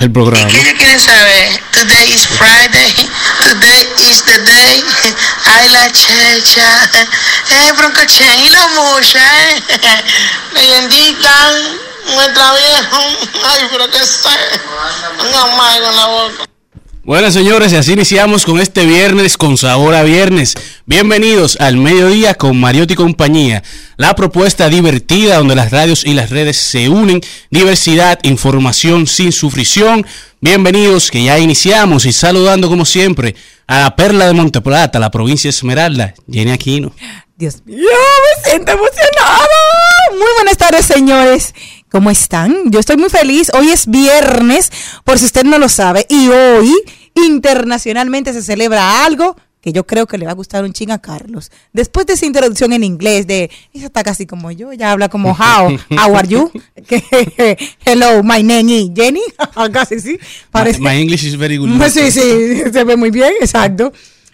El programa. ¿Qué quieren saber? Today is Friday. Today is the day. Ay, la checha. Eh, broncochen y la mucha, eh. Leyendita. Nuestra vieja. Ay, pero que sé. Venga mal con la boca. Bueno, señores, y así iniciamos con este viernes con sabor a viernes. Bienvenidos al mediodía con Mariotti y compañía. La propuesta divertida donde las radios y las redes se unen. Diversidad, información sin sufrición. Bienvenidos que ya iniciamos y saludando como siempre a la perla de Monteplata, la provincia de Esmeralda, Jenny Aquino. Dios mío, me siento emocionada. Muy buenas tardes, señores. ¿Cómo están? Yo estoy muy feliz. Hoy es viernes, por si usted no lo sabe. Y hoy, internacionalmente, se celebra algo que yo creo que le va a gustar un ching a Carlos. Después de esa introducción en inglés de, ella está casi como yo, ella habla como how, how are you? Hello, my name is Jenny. casi sí. Parece. My English is very good. Sí, sí, se ve muy bien, exacto.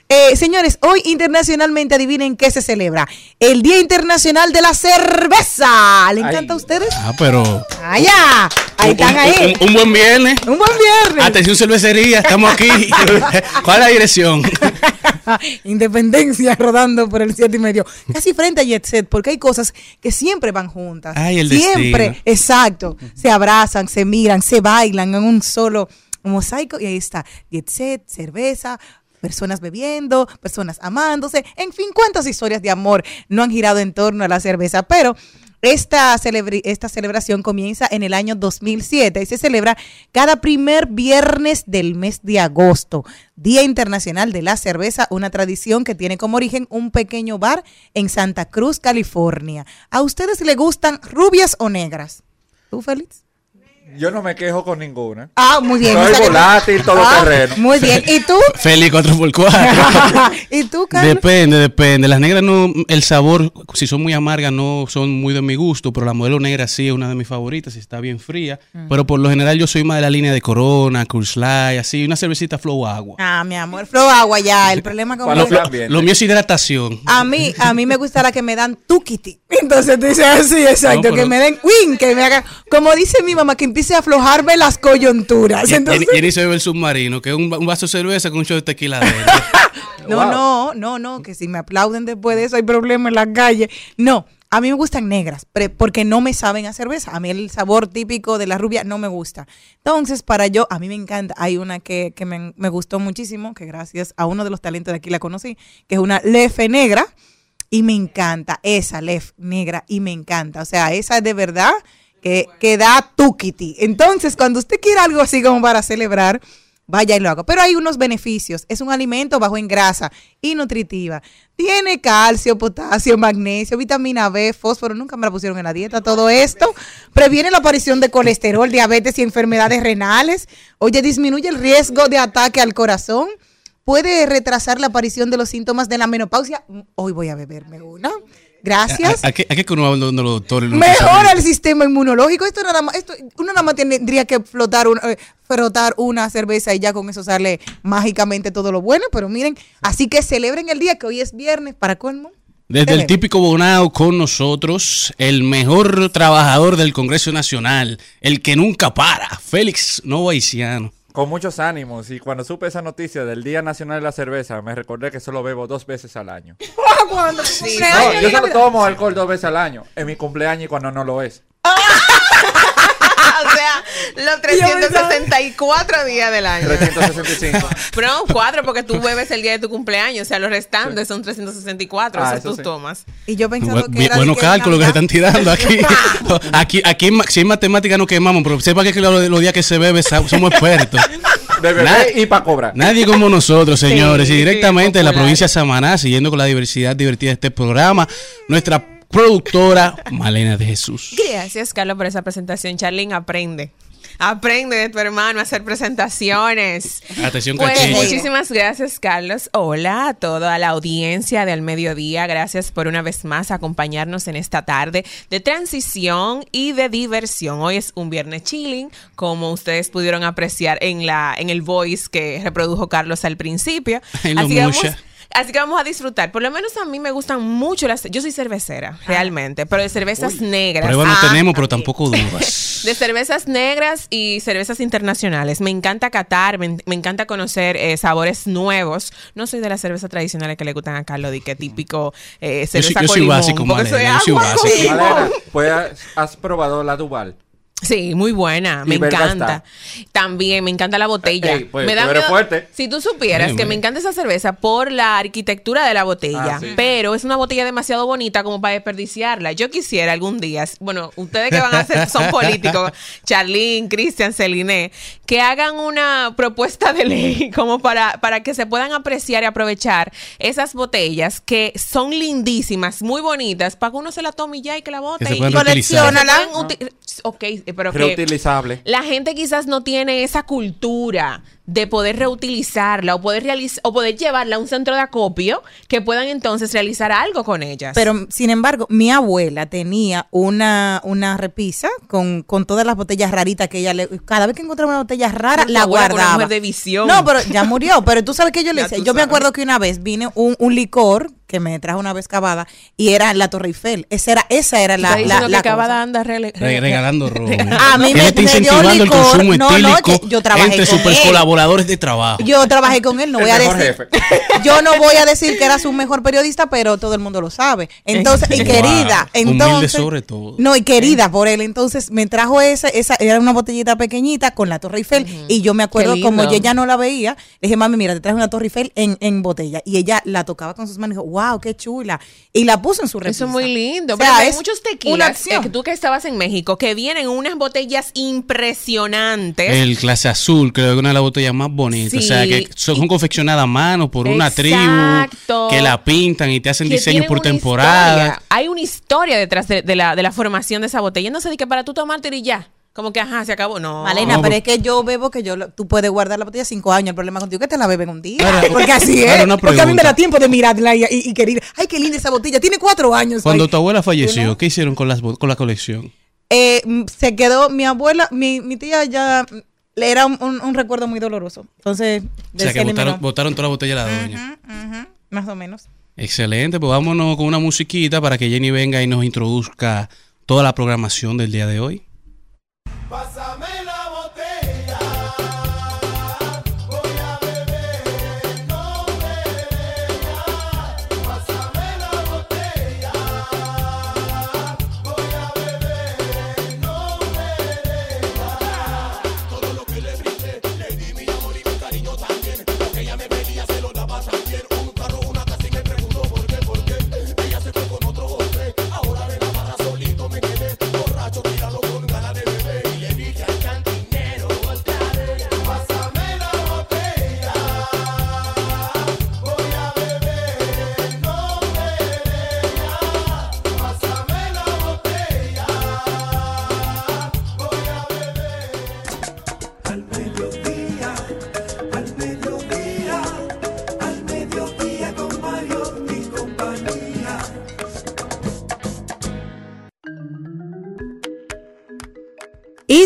Eh, señores, hoy internacionalmente adivinen qué se celebra. El Día Internacional de la Cerveza. ¿Le encanta a ustedes? Ah, pero. Allá, ahí un, están ahí. un- un buen viernes. Un buen viernes. Atención cervecería, estamos aquí. ¿Cuál es la dirección? Independencia rodando por el siete y medio. Casi frente a Jet Set, porque hay cosas que siempre van juntas. Ay, el siempre, destino. exacto. Se abrazan, se miran, se bailan en un solo mosaico. Y ahí está Jet Set, cerveza. Personas bebiendo, personas amándose, en fin, cuántas historias de amor no han girado en torno a la cerveza. Pero esta, celebri- esta celebración comienza en el año 2007 y se celebra cada primer viernes del mes de agosto, Día Internacional de la Cerveza, una tradición que tiene como origen un pequeño bar en Santa Cruz, California. ¿A ustedes les gustan rubias o negras? ¿Tú, Félix? Yo no me quejo con ninguna. Ah, muy bien. Soy volátil, todoterreno. Ah, muy bien. ¿Y tú? Feli 4x4. ¿Y tú, Carlos? Depende, depende. Las negras no, el sabor, si son muy amargas, no son muy de mi gusto, pero la modelo negra sí es una de mis favoritas, y está bien fría. Mm. Pero por lo general yo soy más de la línea de Corona, Cruz Light, así, una cervecita flow agua. Ah, mi amor, flow agua ya. El problema con flan bien. Lo mío es hidratación. A mí, a mí me gusta la que me dan tukiti. Entonces tú dices así, exacto, No, pero- que me den win, que me haga, como dice mi mamá, que empiece a aflojarme las coyunturas. Entonces, Jenny se bebe el submarino, que es un, va- un vaso de cerveza con un shot de tequila no, Wow. no, no, no, que si me aplauden después de eso hay problema en la calle. No, a mí me gustan negras, pre- porque no me saben a cerveza. A mí el sabor típico de la rubia no me gusta. Entonces, para yo, a mí me encanta. Hay una que, que me, me gustó muchísimo, que gracias a uno de los talentos de aquí la conocí, que es una lefe negra. Y me encanta esa lef negra y me encanta. O sea, esa de verdad que, que da tukiti. Entonces, cuando usted quiere algo así como para celebrar, vaya y lo haga. Pero hay unos beneficios. Es un alimento bajo en grasa y nutritiva. Tiene calcio, potasio, magnesio, vitamina B, fósforo. Nunca me la pusieron en la dieta. Todo esto previene la aparición de colesterol, diabetes y enfermedades renales. Oye, disminuye el riesgo de ataque al corazón. Puede retrasar la aparición de los síntomas de la menopausia. Hoy voy a beberme una. Gracias. ¿A, a qué, a qué que uno va donde los doctores? los Mejora el sistema inmunológico. Esto nada más, esto, uno nada más tendría que flotar un, eh, frotar una cerveza y ya con eso sale mágicamente todo lo bueno. Pero miren, así que celebren el día que hoy es viernes para colmo. Desde el típico Bonao con nosotros, el mejor trabajador del Congreso Nacional, el que nunca para, Félix Novaiciano. Con muchos ánimos. Y cuando supe esa noticia del Día Nacional de la Cerveza, me recordé que solo bebo dos veces al año. Sí. No, yo solo tomo alcohol dos veces al año. En mi cumpleaños y cuando no lo es. o sea, los 364 días del año. 365. Pero no, cuatro porque tú bebes el día de tu cumpleaños. O sea, los restantes son 364. Ah, eso eso tú sí. tomas. Y yo pensando Bu- que era de Buenos que se están tirando aquí. aquí, aquí si en matemática no quemamos, pero sepa que los, los días que se bebe somos expertos. De bebé y para cobrar. Nadie como nosotros, señores. Sí, y directamente de la provincia de Samaná, siguiendo con la diversidad divertida de este programa, nuestra productora Malena de Jesús. Gracias, Carlos, por esa presentación. Charlene, aprende. Aprende de tu hermano a hacer presentaciones. Atención, Pues cachillo. muchísimas gracias, Carlos. Hola a toda la audiencia de Al Mediodía. Gracias por una vez más acompañarnos en esta tarde de transición y de diversión. Hoy es un viernes chilling, como ustedes pudieron apreciar en la en el voice que reprodujo Carlos al principio. Ay, Así vamos. Así que vamos a disfrutar. Por lo menos a mí me gustan mucho las. Yo soy cervecera, realmente, pero de cervezas negras. Prueba no Ah, tenemos, pero tampoco dudas. De cervezas negras y cervezas internacionales. Me encanta catar, me, me encanta conocer eh, sabores nuevos. No soy de las cervezas tradicionales que le gustan a Carlos, de que típico eh, Yo soy- cerveza yo con soy limón, básico, Malena, yo soy con básico. limón. Malena, pues has- has probado la Duval. Sí, muy buena, me encanta. También me encanta la botella. Ey, pues, me eres fuerte. Si tú supieras que man. me encanta esa cerveza por la arquitectura de la botella, Ah, sí. pero es una botella demasiado bonita como para desperdiciarla. Yo quisiera algún día, bueno, ustedes que van a hacer son políticos, Charlene, Cristian, Celine, que hagan una propuesta de ley como para, para que se puedan apreciar y aprovechar esas botellas que son lindísimas, muy bonitas, para que uno se la tome y ya y que la bote. Que y- uti- Ok, eh, pero que Reutilizable. la gente quizás no tiene esa cultura de poder reutilizarla o poder realizar o poder llevarla a un centro de acopio que puedan entonces realizar algo con ellas. Pero, sin embargo, mi abuela tenía una, una repisa con, con todas las botellas raritas que ella le... Cada vez que encontraba una botella rara, la una guardaba. mujer de visión. No, pero ya murió. Pero tú sabes que yo le decía. Yo me acuerdo que una vez vine un, un licor que me trajo una vez cavada y era la Torre Eiffel. Esa era, esa era la, la, rele- Re- regalando ron. A mí me- me dio incentivando el licor. consumo No, no, que yo trabajé entre con super él. Colaboradores de trabajo. Yo trabajé con él, no voy a decir. jefe. Yo no voy a decir que era su mejor periodista, pero todo el mundo lo sabe. Entonces, y Wow. querida, Humilde entonces. sobre todo. No, y querida por él. Entonces me trajo esa, esa, era una botellita pequeñita con la Torre Eiffel. Y yo me acuerdo, como yo ya no la veía, le dije, mami, mira, te traje una Torre Eiffel en, en botella. Y ella la tocaba con sus manos y dijo, wow, qué chula. Y la puso en su repisa. Eso es muy lindo. O sea, pero hay muchos una tequilas, acción. eh, que tú que estabas en México, que vienen en unas botellas impresionantes. El clase azul, creo que una de las botellas más bonitas. o sea, que son Y- confeccionadas a mano por una tribu Exacto. que la pintan y te hacen diseños por temporada. historia. Hay una historia detrás de, de la, de la formación de esa botella. No sé, de que para tú tomarte y ya. Como que, ajá, se acabó. No. Malena, No, pero es que yo bebo que yo lo- tú puedes guardar la botella cinco años. El problema contigo es que te la beben un día. Ahora, porque así es. porque a mí me da tiempo de mirarla y, y, y querer. Ay, qué linda esa botella. Tiene cuatro años. Cuando Ay. tu abuela falleció, no? ¿qué hicieron con, las, con la colección? Eh, mm, se quedó mi abuela, mi, mi tía ya era un, un- un recuerdo muy doloroso. Entonces, O sea, se que eliminó. botaron, botaron toda la botella de la doña. Más o menos. Excelente, pues vámonos con una musiquita para que Jenny venga y nos introduzca toda la programación del día de hoy.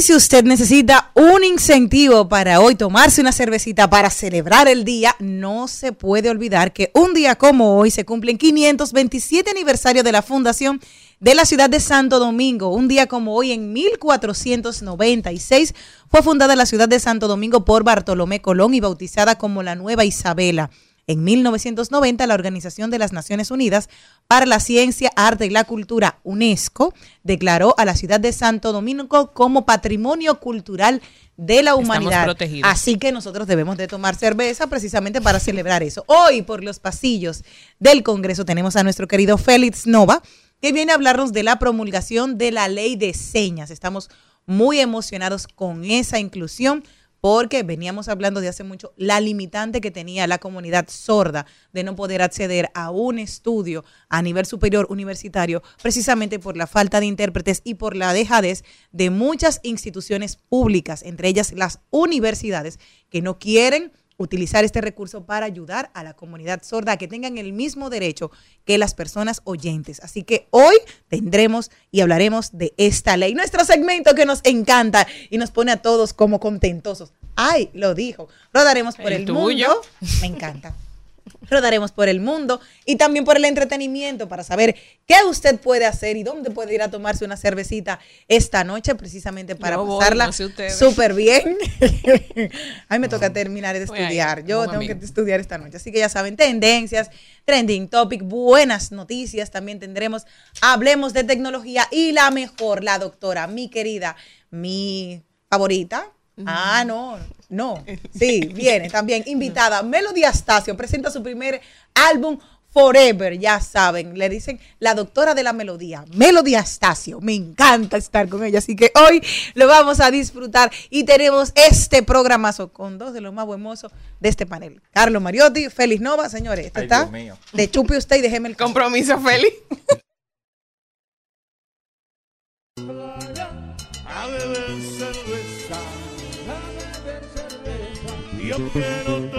Si usted necesita un incentivo para hoy tomarse una cervecita para celebrar el día, no se puede olvidar que un día como hoy se cumplen 527 aniversario de la fundación de la ciudad de Santo Domingo. Un día como hoy, en 1496, fue fundada la ciudad de Santo Domingo por Bartolomé Colón y bautizada como la Nueva Isabela. En 1990, la Organización de las Naciones Unidas para la Ciencia, Arte y la Cultura, UNESCO, declaró a la ciudad de Santo Domingo como Patrimonio Cultural de la Humanidad. Así que nosotros debemos de tomar cerveza precisamente para celebrar eso. Hoy, por los pasillos del Congreso, tenemos a nuestro querido Félix Nova, que viene a hablarnos de la promulgación de la ley de señas. Estamos muy emocionados con esa inclusión porque veníamos hablando de hace mucho la limitante que tenía la comunidad sorda de no poder acceder a un estudio a nivel superior universitario precisamente por la falta de intérpretes y por la dejadez de muchas instituciones públicas, entre ellas las universidades, que no quieren utilizar este recurso para ayudar a la comunidad sorda a que tengan el mismo derecho que las personas oyentes. Así que hoy tendremos y hablaremos de esta ley, nuestro segmento que nos encanta y nos pone a todos como contentosos. Ay, lo dijo. Rodaremos por el, El tuyo. mundo. Me encanta. Rodaremos por el mundo y también por el entretenimiento para saber qué usted puede hacer y dónde puede ir a tomarse una cervecita esta noche, precisamente para pasarla no sé súper bien. a mí me toca terminar de estudiar. Yo tengo amigo. que estudiar esta noche. Así que ya saben, tendencias, trending topic, buenas noticias. También tendremos, hablemos de tecnología y la mejor, la doctora, mi querida, mi favorita. Ah, no, no. Sí, viene también invitada. Melody Astacio presenta su primer álbum Forever, ya saben, le dicen la doctora de la melodía, Melody Astacio. Me encanta estar con ella, así que hoy lo vamos a disfrutar y tenemos este programazo con dos de los más buenos de este panel. Carlos Mariotti, Félix Nova, señores, este Ay, está Dios mío. de chupe usted y déjeme el Compromiso, Feli. Yo quiero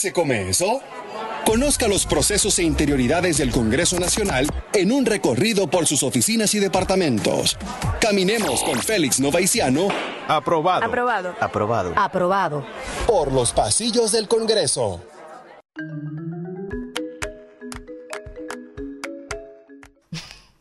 se come eso? Conozca los procesos e interioridades del Congreso Nacional en un recorrido por sus oficinas y departamentos. Caminemos con Félix Novaiciano Aprobado. Aprobado. Aprobado. Aprobado. por los pasillos del Congreso.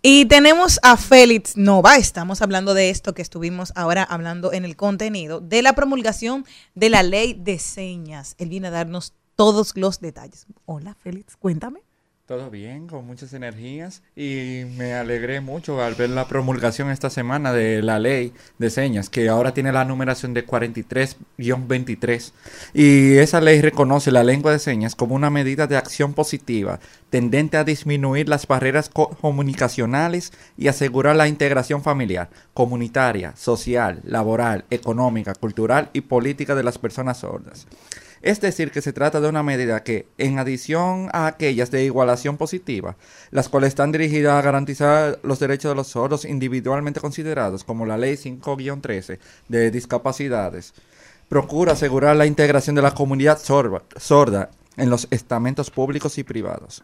Y tenemos a Félix Nova, estamos hablando de esto que estuvimos ahora hablando en el contenido, de la promulgación de la ley de señas. Él viene a darnos todos los detalles. Hola Félix, cuéntame. Todo bien, con muchas energías y me alegré mucho al ver la promulgación esta semana de la ley de señas, que ahora tiene la numeración de 43-23. Y esa ley reconoce la lengua de señas como una medida de acción positiva, tendente a disminuir las barreras co- comunicacionales y asegurar la integración familiar, comunitaria, social, laboral, económica, cultural y política de las personas sordas. Es decir, que se trata de una medida que, en adición a aquellas de igualación positiva, las cuales están dirigidas a garantizar los derechos de los sordos individualmente considerados, como la Ley 5-13 de discapacidades, procura asegurar la integración de la comunidad sorda, en los estamentos públicos y privados.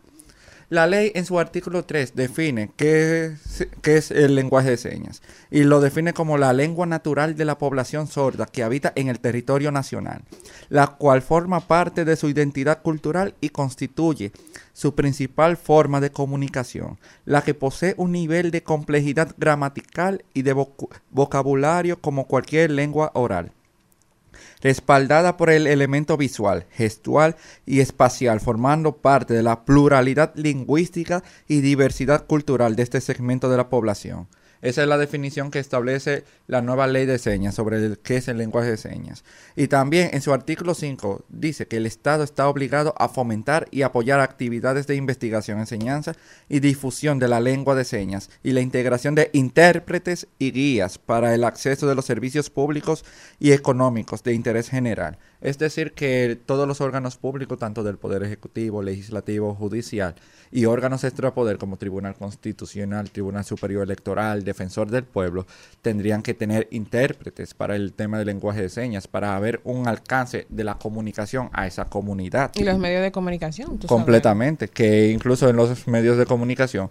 La ley en su artículo 3 define qué es, el lenguaje de señas y lo define como la lengua natural de la población sorda que habita en el territorio nacional, la cual forma parte de su identidad cultural y constituye su principal forma de comunicación, la que posee un nivel de complejidad gramatical y de vocabulario como cualquier lengua oral respaldada por el elemento visual, gestual y espacial, formando parte de la pluralidad lingüística y diversidad cultural de este segmento de la población. Esa es la definición que establece la nueva ley de señas sobre el, qué es el lenguaje de señas. Y también en su artículo 5 dice que el Estado está obligado a fomentar y apoyar actividades de investigación, enseñanza y difusión de la lengua de señas y la integración de intérpretes y guías para el acceso de los servicios públicos y económicos de interés general. Es decir, que todos los órganos públicos, tanto del Poder Ejecutivo, Legislativo, Judicial y órganos extrapoder como Tribunal Constitucional, Tribunal Superior Electoral, Defensor del Pueblo, tendrían que tener intérpretes para el tema del lenguaje de señas, para haber un alcance de la comunicación a esa comunidad. Y los medios de comunicación. tú sabes. Completamente, que incluso en los medios de comunicación,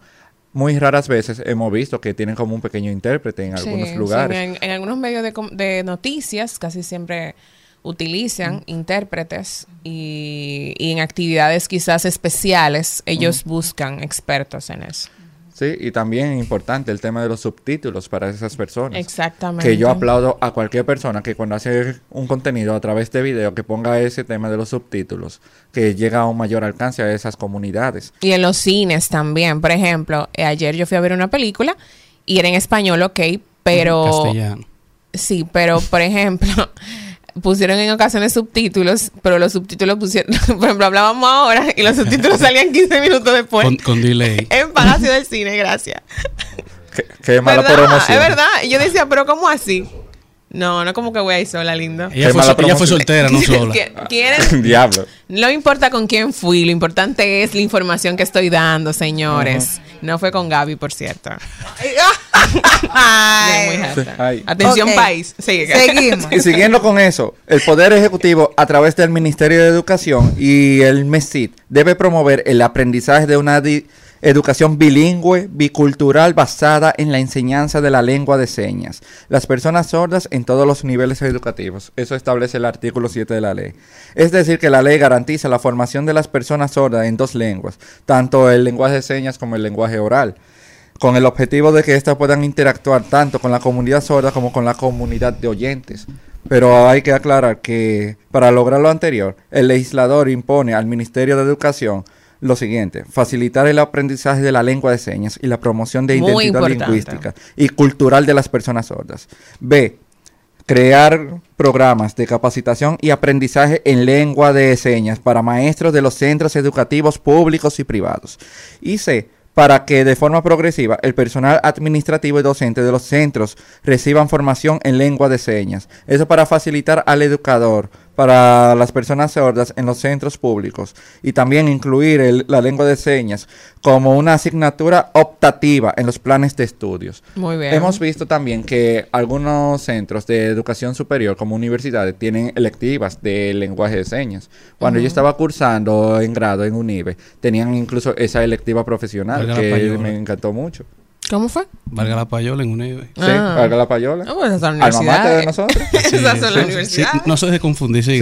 muy raras veces hemos visto que tienen como un pequeño intérprete en algunos sí, lugares. en, en algunos medios de, de noticias casi siempre utilizan intérpretes y, y en actividades quizás especiales ellos Mm. buscan expertos en eso. Sí, y también es importante el tema de los subtítulos para esas personas. Exactamente. Que yo aplaudo a cualquier persona que cuando hace un contenido a través de video que ponga ese tema de los subtítulos, que llega a un mayor alcance a esas comunidades. Y en los cines también. Por ejemplo, eh, ayer yo fui a ver una película y era en español, ok, pero... Castellano. Sí, pero por ejemplo, pusieron en ocasiones subtítulos, pero los subtítulos pusieron, por ejemplo, hablábamos ahora y los subtítulos salían 15 minutos después. Con, con delay. En Palacio del Cine, gracias. Qué, qué mala promoción. Es verdad. Y yo decía, pero ¿cómo así? No, no como que voy a ir sola, lindo. Ella fue, so- ella fue soltera, no sola. ¿Qui- ¿Quieren? Diablo. No importa con quién fui, lo importante es la información que estoy dando, señores. No fue con Gaby, por cierto. Ay. Muy. Atención, país. Sigue. Seguimos. Y siguiendo con eso, el Poder Ejecutivo, a través del Ministerio de Educación y el MESID, debe promover el aprendizaje de una di- educación bilingüe, bicultural, basada en la enseñanza de la lengua de señas. Las personas sordas en todos los niveles educativos. Eso establece el artículo 7 de la ley. Es decir, que la ley garantiza la formación de las personas sordas en dos lenguas, tanto el lenguaje de señas como el lenguaje oral con el objetivo de que éstas puedan interactuar tanto con la comunidad sorda como con la comunidad de oyentes. Pero hay que aclarar que para lograr lo anterior, el legislador impone al Ministerio de Educación lo siguiente, facilitar el aprendizaje de la lengua de señas y la promoción de Muy identidad importante. lingüística y cultural de las personas sordas. B. Crear programas de capacitación y aprendizaje en lengua de señas para maestros de los centros educativos públicos y privados. Y C. Para que de forma progresiva el personal administrativo y docente de los centros reciban formación en lengua de señas. Eso para facilitar al educador, para las personas sordas en los centros públicos y también incluir el- la lengua de señas como una asignatura optativa en los planes de estudios. Muy bien. Hemos visto también que algunos centros de educación superior, como universidades, tienen electivas de lenguaje de señas. Cuando yo estaba cursando en grado en UNIBE, tenían incluso esa electiva profesional la que me encantó mucho. ¿Cómo fue? Valga la payola en un nivel. Sí, Ah. valga la payola. Ah, pues esas son Alma mater de universidades. nosotros. Esas son las Sí, universidades. no se deje confundir, Sí.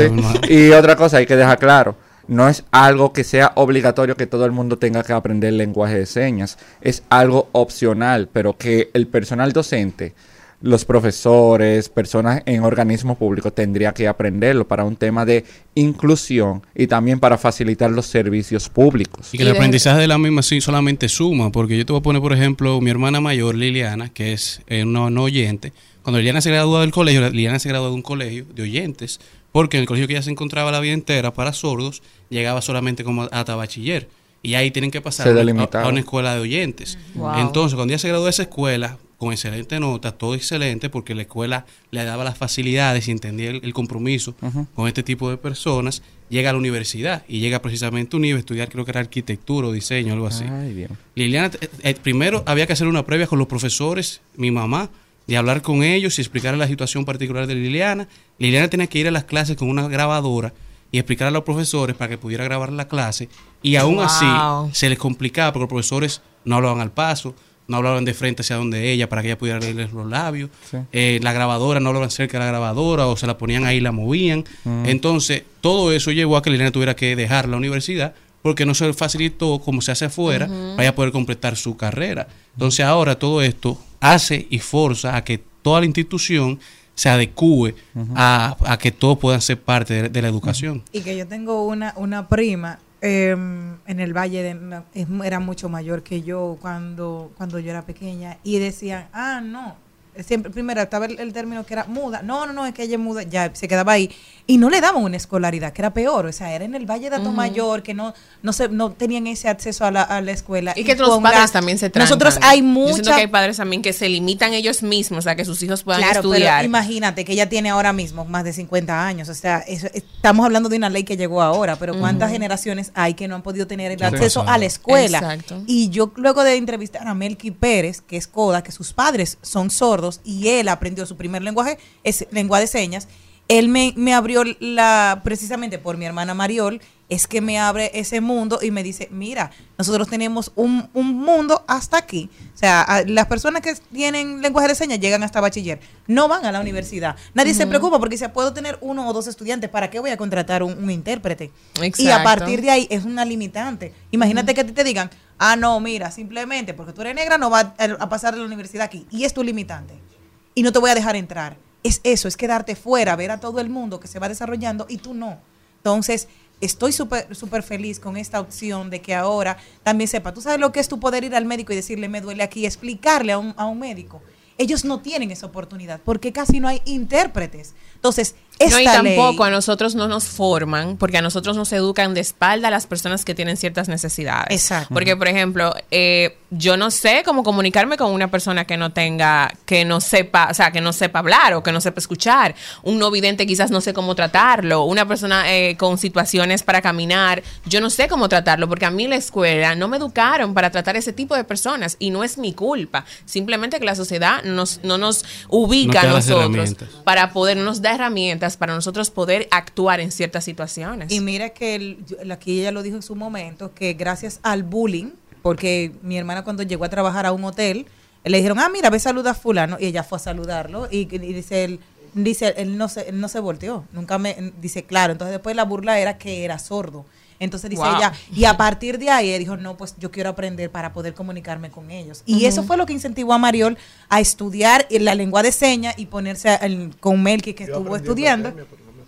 Y otra cosa, hay que dejar claro. No es algo que sea obligatorio que todo el mundo tenga que aprender lenguaje de señas. Es algo opcional, pero que el personal docente, los profesores, personas en organismos públicos tendría que aprenderlo para un tema de inclusión y también para facilitar los servicios públicos. Y que Y el de- aprendizaje de la misma sí solamente suma, porque yo te voy a poner, por ejemplo, mi hermana mayor, Liliana, que es eh, no, no oyente. Cuando Liliana se graduó del colegio, Liliana se graduó de un colegio de oyentes, porque en el colegio que ella se encontraba la vida entera para sordos, llegaba solamente como hasta bachiller. Y ahí tienen que pasar a, una- delimitaba. a una escuela de oyentes. Wow. Entonces, cuando ella se graduó de esa escuela, con excelente nota, todo excelente, porque la escuela le daba las facilidades y entendía el, el compromiso con este tipo de personas, llega a la universidad y llega precisamente a UNIVE a estudiar, creo que era arquitectura o diseño, algo así. Ay, Dios. Liliana, eh, eh, primero había que hacer una previa con los profesores, mi mamá, y hablar con ellos y explicar la situación particular de Liliana. Liliana tenía que ir a las clases con una grabadora y explicar a los profesores para que pudiera grabar la clase. Y aún Wow. así se les complicaba porque los profesores no hablaban al paso, no hablaban de frente hacia donde ella para que ella pudiera leerles los labios. Sí. Eh, la grabadora no hablaban cerca de la grabadora o se la ponían ahí y la movían. Entonces, todo eso llevó a que Liliana tuviera que dejar la universidad porque no se le facilitó como se hace afuera para ella poder completar su carrera. Entonces, ahora todo esto hace y forza a que toda la institución se adecue a, a que todos puedan ser parte de, de la educación. Y que yo tengo una, una prima eh, en el Valle de, era mucho mayor que yo cuando, cuando yo era pequeña y decían, ah, no, siempre, primero estaba el, el término que era muda, no, no, no, es que ella es muda, ya se quedaba ahí y no le daban una escolaridad, que era peor, o sea, era en el Valle de Atomayor que no, no, se, no tenían ese acceso a la, a la escuela. Y que los padres la- también se trancan. Nosotros hay Yo mucha que hay padres también que se limitan ellos mismos a que sus hijos puedan Claro, estudiar. pero imagínate que ella tiene ahora mismo más de 50 años. O sea, eso- estamos hablando de una ley que llegó ahora, pero ¿cuántas generaciones hay que no han podido tener el Sí. acceso a la escuela? Exacto. Y yo luego de entrevistar a Melky Pérez, que es coda, que sus padres son sordos y él aprendió su primer lenguaje, es lengua de señas, él me, me abrió la, precisamente por mi hermana Mariol, es que me abre ese mundo y me dice, mira, nosotros tenemos un, un mundo hasta aquí. O sea, a- las personas que tienen lenguaje de señas llegan hasta bachiller, no van a la universidad. Nadie se preocupa porque si puedo tener uno o dos estudiantes, ¿para qué voy a contratar un, un intérprete? Y a Exacto. partir de ahí es una limitante. Imagínate que a ti te digan, ah, no, mira, simplemente porque tú eres negra no va a, a pasar de la universidad aquí. Y es tu limitante. Y no te voy a dejar entrar. Es eso, es quedarte fuera, ver a todo el mundo que se va desarrollando y tú no. Entonces, estoy súper súper feliz con esta opción de que ahora también sepa, tú sabes lo que es tu poder ir al médico y decirle, me duele aquí, explicarle a un, a un médico. Ellos no tienen esa oportunidad porque casi no hay intérpretes. Entonces, esta no, y ley- tampoco a nosotros no nos forman, porque a nosotros nos educan de espalda a las personas que tienen ciertas necesidades. Exacto. Porque, por ejemplo, eh, yo no sé cómo comunicarme con una persona que no tenga, que no sepa, o sea, que no sepa hablar o que no sepa escuchar. Un no vidente quizás no sé cómo tratarlo. Una persona eh, con situaciones para caminar, yo no sé cómo tratarlo, porque a mí en la escuela no me educaron para tratar ese tipo de personas y no es mi culpa. Simplemente que la sociedad nos, no nos ubica No a nosotros para poder, no nos herramientas para nosotros poder actuar en ciertas situaciones. Y mira que el- aquí ella lo dijo en su momento, que gracias al bullying, porque mi hermana cuando llegó a trabajar a un hotel, le dijeron, ah, mira, ve saluda a fulano, y ella fue a saludarlo, y, y dice él, dice, él no se, él no se volteó, nunca me, dice, claro, entonces después la burla era que era sordo. Entonces dice Wow. ella, y a partir de ahí dijo, no, pues yo quiero aprender para poder comunicarme con ellos. Y eso fue lo que incentivó a Mariol a estudiar la lengua de señas y ponerse el- con Melky, que estuvo estudiando.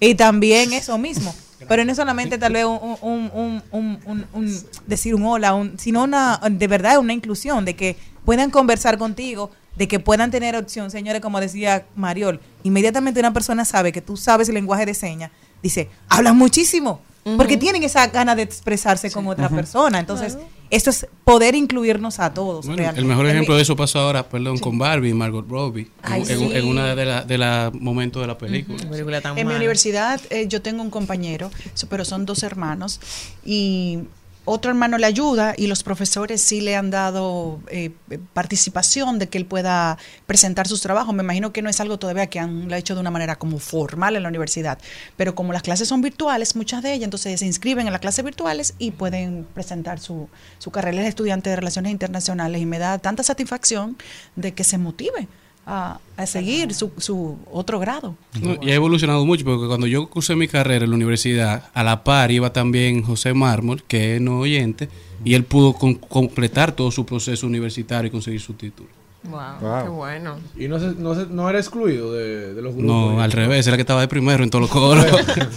Y también eso mismo. Pero no es solamente tal vez un, un- un- un- un- un- decir un hola, un- sino una, de verdad una inclusión, de que puedan conversar contigo, de que puedan tener opción. Señores, como decía Mariol, inmediatamente una persona sabe que tú sabes el lenguaje de señas, dice, hablan muchísimo, porque tienen esa gana de expresarse con otra persona. Entonces, esto es poder incluirnos a todos. Bueno, realmente. el mejor ejemplo de eso pasó ahora, perdón, con Barbie y Margot Robbie, en, Ay, en- sí. en una de los de la momentos de la película. Qué película tan En mi universidad eh, yo tengo un compañero, so- pero son dos hermanos, y otro hermano le ayuda y los profesores sí le han dado eh, participación de que él pueda presentar sus trabajos. Me imagino que no es algo todavía que han lo hecho de una manera como formal en la universidad, pero como las clases son virtuales, muchas de ellas, entonces se inscriben en las clases virtuales y pueden presentar su, su carrera. Es estudiante de Relaciones Internacionales y me da tanta satisfacción de que se motive a, seguir su, su otro grado. Y ha evolucionado mucho, porque cuando yo cursé mi carrera en la universidad, a la par iba también José Mármol, que es no oyente, y él pudo con- completar todo su proceso universitario y conseguir su título. Wow, Wow. qué bueno. Y no, se, no, se- no era excluido de, de los grupos. No, al revés, era que estaba de primero en todos los coros.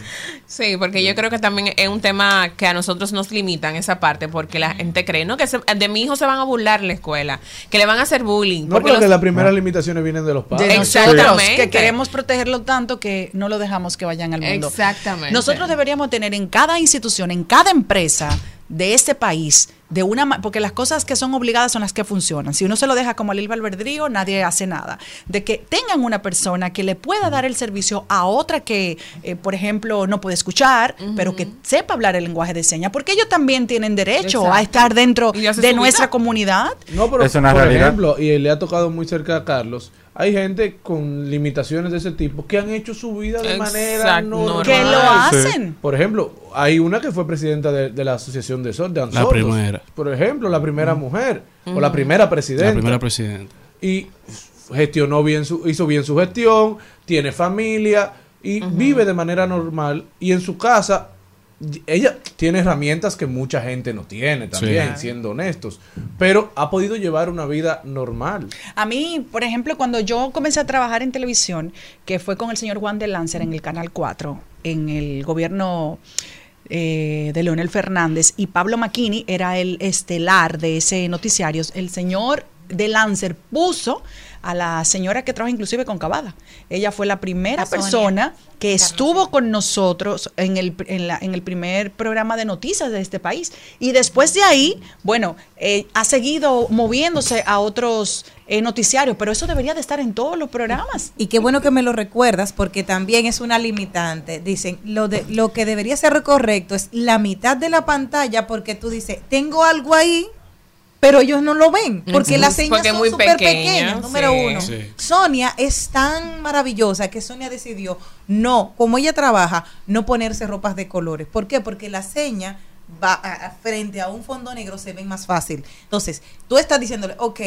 Sí, porque yo creo que también es un tema que a nosotros nos limitan esa parte, porque la gente cree, ¿no? Que se- de mi hijo se van a burlar en la escuela, que le van a hacer bullying. No, porque los- las primeras limitaciones vienen de los de padres. nosotros Exactamente. que queremos protegerlo tanto que no lo dejamos que vayan al mundo. Exactamente. Nosotros deberíamos tener en cada institución, en cada empresa de este país, de una ma- porque las cosas que son obligadas son las que funcionan. Si uno se lo deja como al albedrío, nadie hace nada. De que tengan una persona que le pueda dar el servicio a otra que, eh, por ejemplo, no puede escuchar, pero que sepa hablar el lenguaje de señas, porque ellos también tienen derecho a estar dentro de nuestra vida. comunidad. No, pero Es una por realidad. ejemplo, y le ha tocado muy cerca a Carlos, hay gente con limitaciones de ese tipo que han hecho su vida de manera normal. Que lo hacen. Por ejemplo, hay una que fue presidenta de, de la Asociación de Sordos. La primera. Por ejemplo, la primera mujer o la primera presidenta. la primera presidenta. y gestionó bien su, hizo bien su gestión, tiene familia y vive de manera normal y en su casa ella tiene herramientas que mucha gente no tiene también, Sí. siendo honestos, pero ha podido llevar una vida normal. A mí, por ejemplo, cuando yo comencé a trabajar en televisión, que fue con el señor Juan de Lancer en el Canal 4, en el gobierno eh, de Leonel Fernández y Pablo Maquini era el estelar de ese noticiario, el señor de Lancer puso a la señora que trabaja inclusive con Cavada. Ella fue la primera persona que estuvo con nosotros en el, en, la- en el primer programa de noticias de este país. Y después de ahí, bueno, eh, ha seguido moviéndose a otros eh, noticiarios, pero eso debería de estar en todos los programas. Y qué bueno que me lo recuerdas porque también es una limitante. Dicen, lo, de, lo que debería ser correcto es la mitad de la pantalla porque tú dices, tengo algo ahí, pero ellos no lo ven porque las señas Porque son muy súper pequeña, pequeñas, número sí. uno. Sí. Sonia es tan maravillosa que Sonia decidió no, como ella trabaja, no ponerse ropas de colores. ¿Por qué? Porque la seña va a- a- frente a un fondo negro se ven más fácil. Entonces, tú estás diciéndole, ok,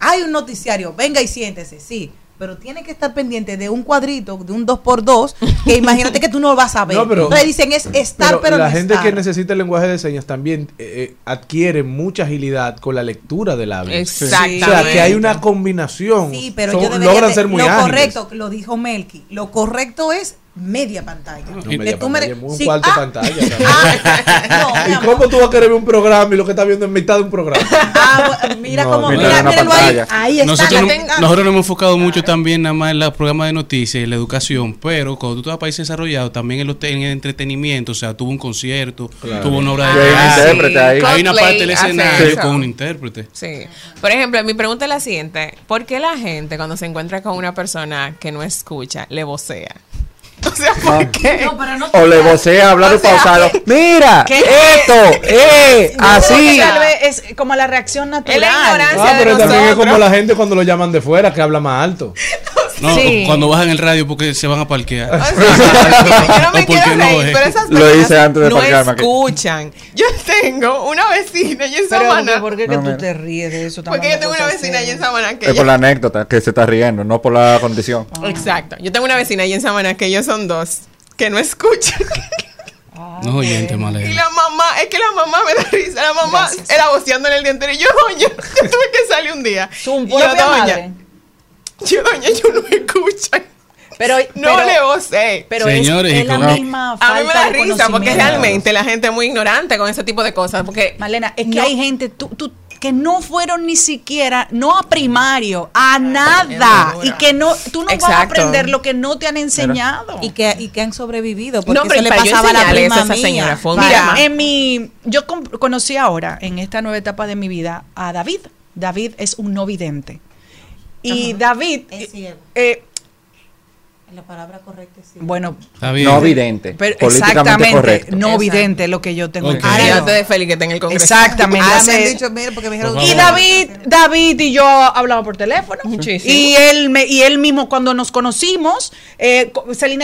hay un noticiario, venga y siéntese, sí. Pero tiene que estar pendiente de un cuadrito, de un 2x2, que imagínate que tú no lo vas a ver. No, pero- Entonces dicen es estar, pero, la no gente estar. que necesita el lenguaje de señas también eh, eh, adquiere mucha agilidad con la lectura de labios. Exactamente. O sea, que hay una combinación. Sí, pero Son- yo debería logran de- ser muy lo ágiles. correcto, lo dijo Melky, lo correcto es media pantalla. No, Que media tú me- un sí, cuarto ah, pantalla. ah, no, ¿Y cómo tú vas a querer ver un programa y lo que estás viendo es mitad de un programa? Ah, mira No, cómo, mira, mírenlo ahí, ahí está. Nosotros, no- nosotros nos hemos enfocado mucho también nada más en los programas de noticias y en la educación, pero cuando tú te vas a países desarrollados, también en, los en el entretenimiento, o sea, tuvo un concierto, tuvo una obra de hay un teatro. intérprete ahí. Hay una parte del escenario con un intérprete. Sí. Por ejemplo, mi pregunta es la siguiente. ¿Por qué la gente cuando se encuentra con una persona que no escucha, le vocea? O sea, ¿por qué? No, pero no O le vocea hablando O sea, pausado. Mira, ¿Qué? esto, eh, así. Tal vez es como la reacción natural. ignorancia. Ah, pero de también es nosotros. como la gente cuando lo llaman de fuera, que habla más alto. No, Sí. cuando bajan el radio porque se van a parquear. O sea, yo no me O porque quiero no, reír, pero esas Lo personas hice antes de no parquearme aquí. escuchan. Yo tengo una vecina y en Pero Sabana. ¿por qué que No, tú mira. te ríes de eso? Porque yo tengo una vecina allí en Sabana que Es por la anécdota que se está riendo, no por la condición. Exacto. Yo tengo una vecina allí en Sabana que ellos son dos que no escuchan. No oyente Y la mamá, es que la mamá me da risa. La mamá era voceando en el día entero. Y yo, doña, yo tuve que salir un día. Su Y yo. yo, doña, yo no escucho. Pero, No pero- le vocé. Pero Señores, es, la como- misma A falta mí me da risa porque realmente la gente es muy ignorante con ese tipo de cosas. Porque Malena, es que No. hay gente tú, tú- que no fueron ni siquiera, no a primario, a nada. Y que no, tú no vas a aprender lo que no te han enseñado. y que, y que han sobrevivido. Porque No, pero eso le pasaba a la prima a esa señora, fue. Mira, en mi, yo conocí ahora, en esta nueva etapa de mi vida, a David. David es un no vidente. Y David, Es ciego. eh, La palabra correcta es sí. bueno. No vidente. pero políticamente exactamente, correcto. no Exacto. vidente lo que yo tengo Ok. entendido. Fíjate de Félix que está en el Congreso. Exactamente. Ah, hace- me han dicho, mira, porque me dijeron. Por Y. David, David y yo hablábamos por teléfono. Muchísimo. Y él me, y él mismo cuando nos conocimos, eh,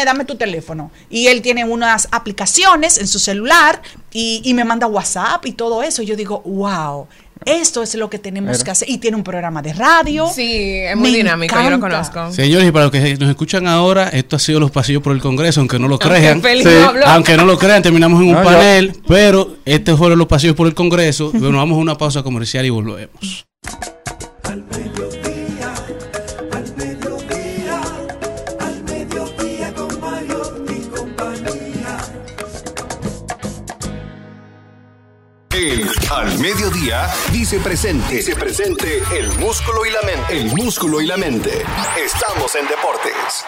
dame tu teléfono. Y él tiene unas aplicaciones en su celular y, y me manda WhatsApp y todo eso. Y yo digo, wow, esto es lo que tenemos que hacer. Y tiene un programa de radio. Sí, es muy Me dinámico, yo lo conozco. Señores, y para los que nos escuchan ahora, esto ha sido los pasillos por el Congreso, aunque no lo crean. Félix Sí. no. Aunque no lo crean, terminamos en un No, yo- panel, pero estos fueron los pasillos por el Congreso. Bueno, vamos a una pausa comercial y volvemos. Al mediodía, al mediodía, al mediodía con Mario y compañía. El Al Mediodía dice presente. Dice presente el músculo y la mente. El músculo y la mente. Estamos en deportes.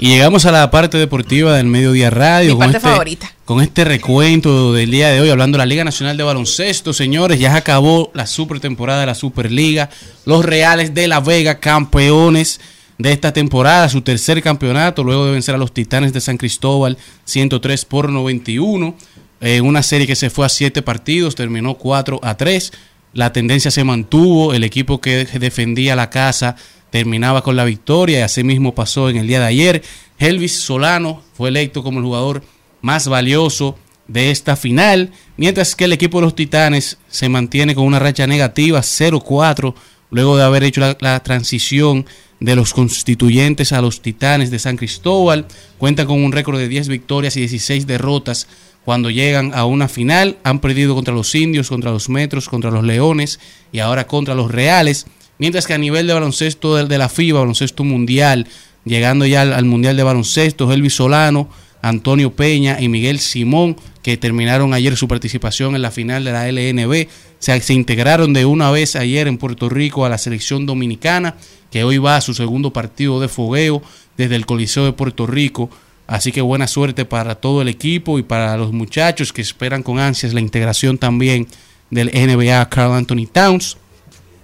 Y llegamos a la parte deportiva del Mediodía Radio. Mi parte favorita. Con este recuento del día de hoy, hablando de la Liga Nacional de Baloncesto, señores, ya se acabó la super temporada de la Superliga. Los Reales de La Vega, campeones de esta temporada, su tercer campeonato, luego de vencer a los Titanes de San Cristóbal, 103 por 91. En una serie que se fue a siete partidos, terminó 4 a 3. La tendencia se mantuvo, el equipo que defendía la casa terminaba con la victoria y así mismo pasó en el día de ayer. Elvis Solano fue electo como el jugador más valioso de esta final, mientras que el equipo de los Titanes se mantiene con una racha negativa 0-4 luego de haber hecho la, la transición de los constituyentes a los Titanes de San Cristóbal. Cuentan con un récord de 10 victorias y 16 derrotas cuando llegan a una final. Han perdido contra los indios, contra los metros, contra los leones y ahora contra los reales. Mientras que a nivel de baloncesto de, la FIBA, baloncesto mundial, llegando ya al Mundial de Baloncesto, Elvis Solano, Antonio Peña y Miguel Simón, que terminaron ayer su participación en la final de la LNB. Se, integraron de una vez ayer en Puerto Rico a la selección dominicana, que hoy va a su segundo partido de fogueo desde el Coliseo de Puerto Rico. Así que buena suerte para todo el equipo y para los muchachos que esperan con ansias la integración también del NBA Carl Anthony Towns.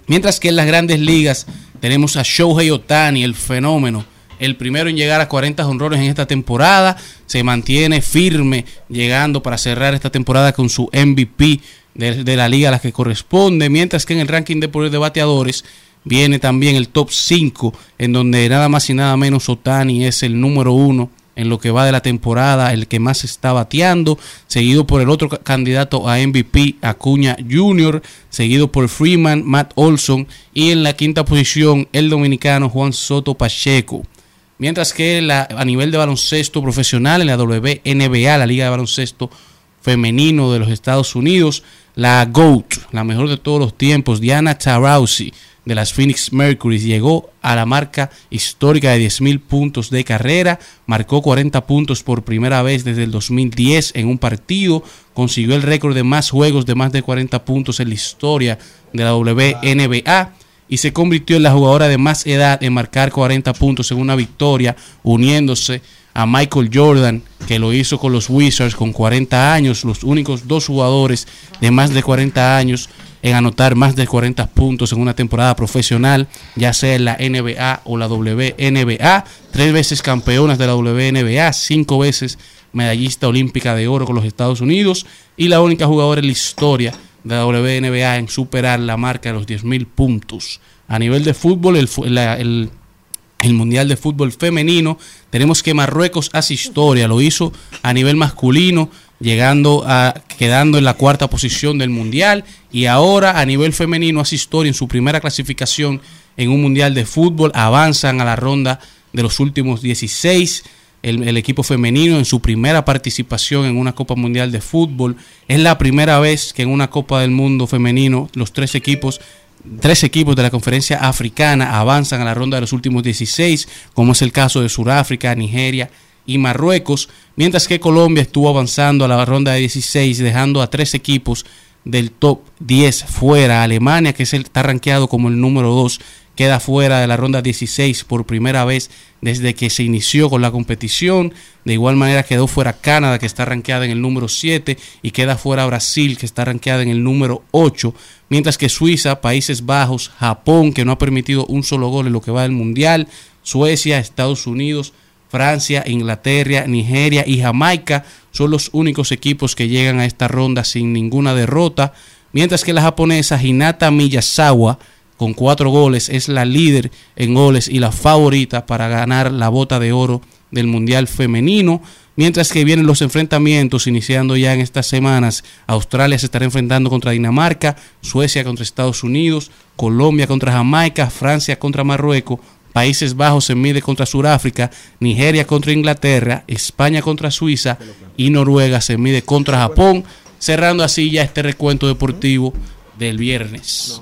Mientras que en las grandes ligas tenemos a Shohei Otani, el fenómeno, el primero en llegar a 40 honrones en esta temporada. Se mantiene firme llegando para cerrar esta temporada con su MVP de, la liga a la que corresponde. Mientras que en el ranking de poder de bateadores viene también el top 5, en donde nada más y nada menos Otani es el número uno en lo que va de la temporada, el que más está bateando, seguido por el otro ca- candidato a MVP, Acuña Jr., seguido por Freeman, Matt Olson, y en la quinta posición el dominicano Juan Soto Pacheco. Mientras que la- a nivel de baloncesto profesional, en la WNBA, la Liga de Baloncesto Femenino de los Estados Unidos, la GOAT, la mejor de todos los tiempos, Diana Taurasi, de las Phoenix Mercury, llegó a la marca histórica de 10.000 puntos de carrera, marcó 40 puntos por primera vez desde el 2010 en un partido, consiguió el récord de más juegos de más de 40 puntos en la historia de la WNBA y se convirtió en la jugadora de más edad en marcar 40 puntos en una victoria, uniéndose a Michael Jordan, que lo hizo con los Wizards con 40 años, los únicos dos jugadores de más de 40 años en anotar más de 40 puntos en una temporada profesional, ya sea en la NBA o la WNBA, tres veces campeonas de la WNBA, cinco veces medallista olímpica de oro con los Estados Unidos y la única jugadora en la historia de la WNBA en superar la marca de los 10.000 puntos. A nivel de fútbol, el, el- el Mundial de Fútbol Femenino, tenemos que Marruecos hace historia, lo hizo a nivel masculino, llegando a quedando en la cuarta posición del Mundial y ahora a nivel femenino hace historia en su primera clasificación en un Mundial de Fútbol, avanzan a la ronda de los últimos 16 el, el equipo femenino en su primera participación en una Copa Mundial de Fútbol. Es la primera vez que en una Copa del Mundo femenino los tres equipos, tres equipos de la conferencia africana avanzan a la ronda de los últimos 16, como es el caso de Sudáfrica, Nigeria y Marruecos, mientras que Colombia estuvo avanzando a la ronda de 16, dejando a tres equipos del top 10 fuera. Alemania, que es el, está rankeado como el número 2, queda fuera de la ronda 16 por primera vez desde que se inició con la competición. De igual manera quedó fuera Canadá, que está rankeada en el número 7, y queda fuera Brasil, que está rankeada en el número 8, mientras que Suiza, Países Bajos, Japón, que no ha permitido un solo gol en lo que va del Mundial, Suecia, Estados Unidos, Francia, Inglaterra, Nigeria y Jamaica son los únicos equipos que llegan a esta ronda sin ninguna derrota, mientras que la japonesa Hinata Miyazawa con cuatro goles es la líder en goles y la favorita para ganar la bota de oro del Mundial Femenino. Mientras que vienen los enfrentamientos iniciando ya en estas semanas, Australia se estará enfrentando contra Dinamarca, Suecia contra Estados Unidos, Colombia contra Jamaica, Francia contra Marruecos, Países Bajos se mide contra Sudáfrica, Nigeria contra Inglaterra, España contra Suiza y Noruega se mide contra Japón, cerrando así ya este recuento deportivo del viernes.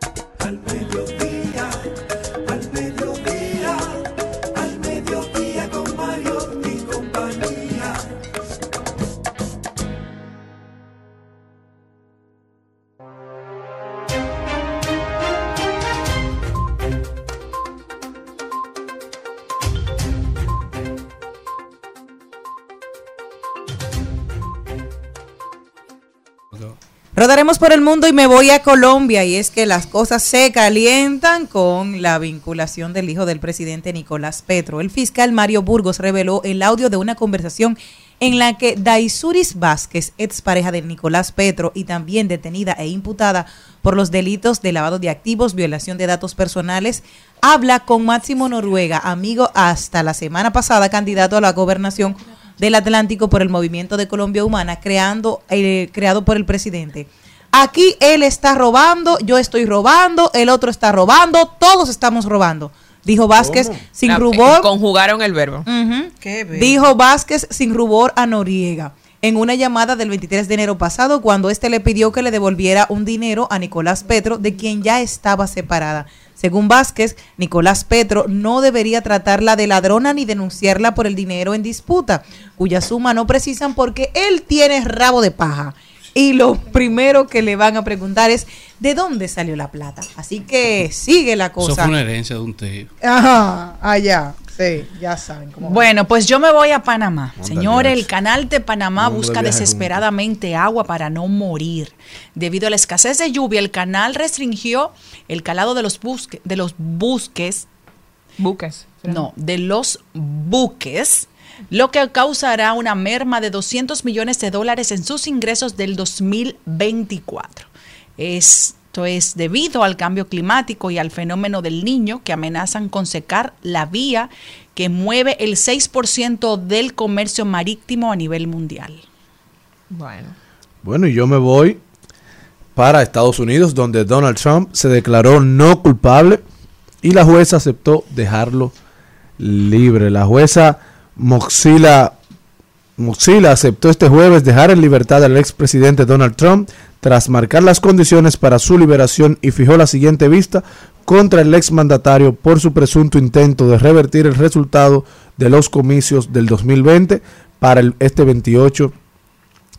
Rodaremos por el mundo y me voy a Colombia y es que las cosas se calientan con la vinculación del hijo del presidente Nicolás Petro. El fiscal Mario Burgos reveló el audio de una conversación en la que Daisuris Vázquez, expareja de Nicolás Petro y también detenida e imputada por los delitos de lavado de activos, violación de datos personales, habla con Máximo Noruega, amigo hasta la semana pasada candidato a la gobernación del Atlántico por el Movimiento de Colombia Humana, creando, eh, creado por el presidente. Aquí él está robando, yo estoy robando, el otro está robando, todos estamos robando. Dijo Vázquez sin La- rubor. Conjugaron el verbo. Qué. Dijo Vázquez sin rubor a Noriega. en una llamada del 23 de enero pasado cuando éste le pidió que le devolviera un dinero a Nicolás Petro, de quien ya estaba separada. Según Vázquez, Nicolás Petro no debería tratarla de ladrona ni denunciarla por el dinero en disputa, cuya suma no precisan porque él tiene rabo de paja. Y lo primero que le van a preguntar es de dónde salió la plata. Así que sigue la Eso cosa. fue una herencia de un tío. Ajá, allá. Sí, ya saben cómo. va. Bueno, pues yo me voy a Panamá. Señores, el canal de Panamá busca desesperadamente agua para no morir. Debido a la escasez de lluvia, el canal restringió el calado de los, busque- de los busques, Buques. no, de los buques, lo que causará una merma de 200 millones de dólares en sus ingresos del 2024. Esto es debido al cambio climático y al fenómeno del niño que amenazan con secar la vía que mueve el 6% del comercio marítimo a nivel mundial. Bueno. Bueno, y yo me voy para Estados Unidos, donde Donald Trump se declaró no culpable y la jueza aceptó dejarlo libre. La jueza Moxila, Moxila aceptó este jueves dejar en libertad al expresidente Donald Trump tras marcar las condiciones para su liberación y fijó la siguiente vista contra el exmandatario por su presunto intento de revertir el resultado de los comicios del 2020 para este 28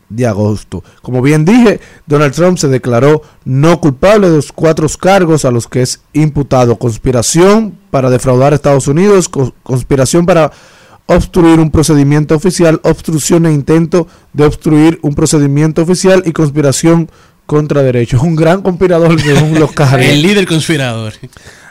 de agosto. Como bien dije, Donald Trump se declaró no culpable de los cuatro cargos a los que es imputado. Conspiración para defraudar a Estados Unidos, co- conspiración para obstruir un procedimiento oficial, obstrucción e intento de obstruir un procedimiento oficial y conspiración contra derechos. Un gran conspirador según los cargos. El líder conspirador.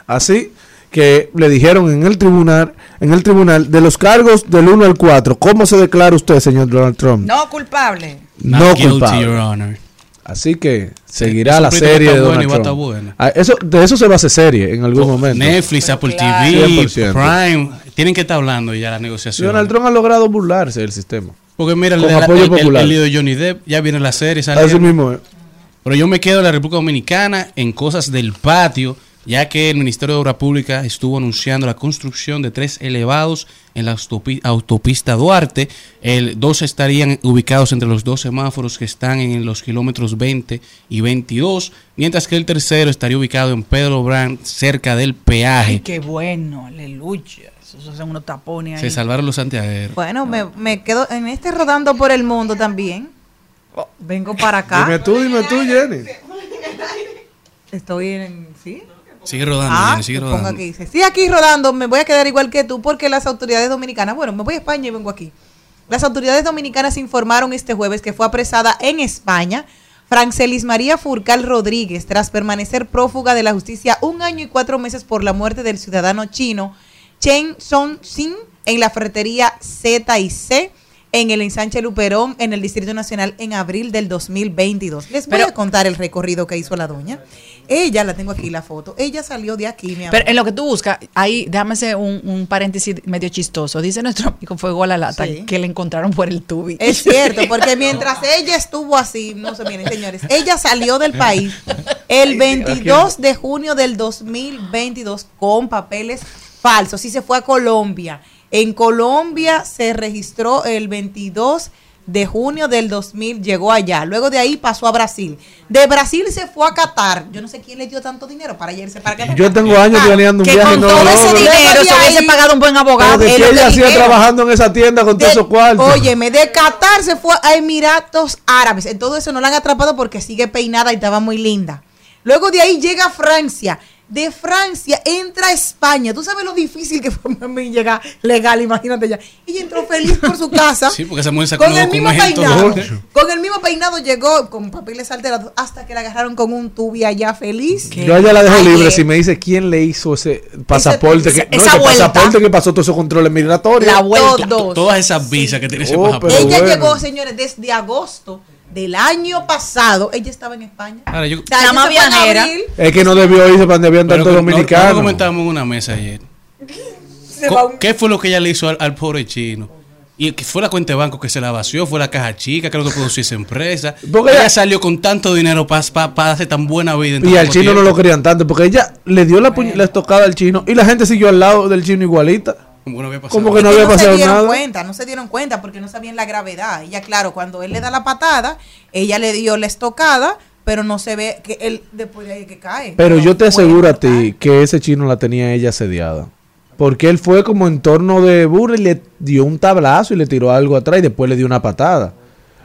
Así que le dijeron en el tribunal, en el tribunal de los cargos del 1 al 4, ¿cómo se declara usted, señor Donald Trump? No culpable. Not No guilty, culpable. Your Honor. Así que seguirá la serie de Donald va a estar Trump. Ah, eso, de eso se va a hacer serie en algún momento. Netflix, Apple claro. TV, 100%. Prime, tienen que estar hablando ya las negociaciones. Donald Trump ha logrado burlarse del sistema. Porque mira, el, Con el- apoyo el- el- popular. el lío de Johnny Depp, ya viene la serie, sale. Así mismo. eh. Pero yo me quedo en la República Dominicana en cosas del patio, ya que el Ministerio de Obra Pública estuvo anunciando la construcción de tres elevados en la autopi- autopista Duarte. El, dos estarían ubicados entre los dos semáforos que están en los kilómetros 20 y 22, mientras que el tercero estaría ubicado en Pedro Brand, cerca del Ay, peaje. qué bueno, aleluya. Eso hacen unos tapones ahí. Se salvaron los santiagueros. Bueno, me, me quedo en este rodando por el mundo también. Vengo para acá. Dime tú, dime tú, Jenny. Estoy en. ¿Sí? Sigue rodando, Ah, Jenny, sigue rodando. aquí. Dice, sí, aquí rodando, me voy a quedar igual que tú porque las autoridades dominicanas, bueno, me voy a España y vengo aquí. Las autoridades dominicanas informaron este jueves que fue apresada en España Francelis María Furcal Rodríguez tras permanecer prófuga de la justicia un año y cuatro meses por la muerte del ciudadano chino Chen Song-sin en la ferretería Z y C en el ensanche Luperón en el Distrito Nacional en abril del 2022. Les voy Pero- a contar el recorrido que hizo la doña. Ella, la tengo aquí la foto, ella salió de aquí, mi amor. Pero en lo que tú buscas, ahí, déjame hacer un, un paréntesis medio chistoso. Dice nuestro amigo Fuego a la Lata Sí. que le encontraron por el tubi. Es cierto, porque mientras ella estuvo así, no se miren señores, ella salió del país el 22 de junio del 2022 con papeles falsos y se fue a Colombia. En Colombia se registró el 22 de junio del 2000, llegó allá. Luego de ahí pasó a Brasil. De Brasil se fue a Qatar. Yo no sé quién le dio tanto dinero para irse para Qatar. Yo tengo años Ah, planeando un que viaje. con no, todo no, ese no, dinero se hubiese pagado un buen abogado. Pero de que ella hacía trabajando en esa tienda con todos esos cuartos. Óyeme, de Qatar se fue a Emiratos Árabes. En todo eso no la han atrapado porque sigue peinada y estaba muy linda. Luego de ahí llega a Francia. De Francia entra a España. Tú sabes lo difícil que fue para mí llegar legal, imagínate ya. Ella entró feliz por su casa. Sí, porque esa mujer sacó con el mismo peinado. Con el mismo peinado llegó con papeles alterados hasta que la agarraron con un tubi allá feliz. Yo allá la dejo libre si me dice quién le hizo ese pasaporte. esa- que, no, esa ese vuelta. pasaporte que pasó todos esos controles migratorios. La vuelta. Todos. Todas esas visas que tiene ese Oh, pasaporte. Ella bueno. llegó, señores, desde agosto del año pasado. Ella estaba en España. Ahora, yo- La más viajera. Es que no debió irse para donde habían tantos que no- No, lo dominicanos. comentábamos en una mesa ayer. ¿Qué fue lo que ella le hizo al, al pobre chino? Y que fue la cuenta de banco que se la vació, fue la caja chica, creo que producía esa empresa. Porque ella ella- salió con tanto dinero para hacer tan buena vida. en y al chino no lo querían tanto porque ella le dio la, puñ- la estocada al chino y la gente siguió al lado del chino igualita. Como que no había pasado. Como que no se dieron nada. cuenta, no se dieron cuenta porque no sabían la gravedad. Ella, claro, cuando él le da la patada, ella le dio la estocada, pero no se ve que él después de ahí que cae. Pero yo te aseguro a ti que ese chino la tenía ella asediada. Porque él fue como en torno de burla y le dio un tablazo y le tiró algo atrás y después le dio una patada.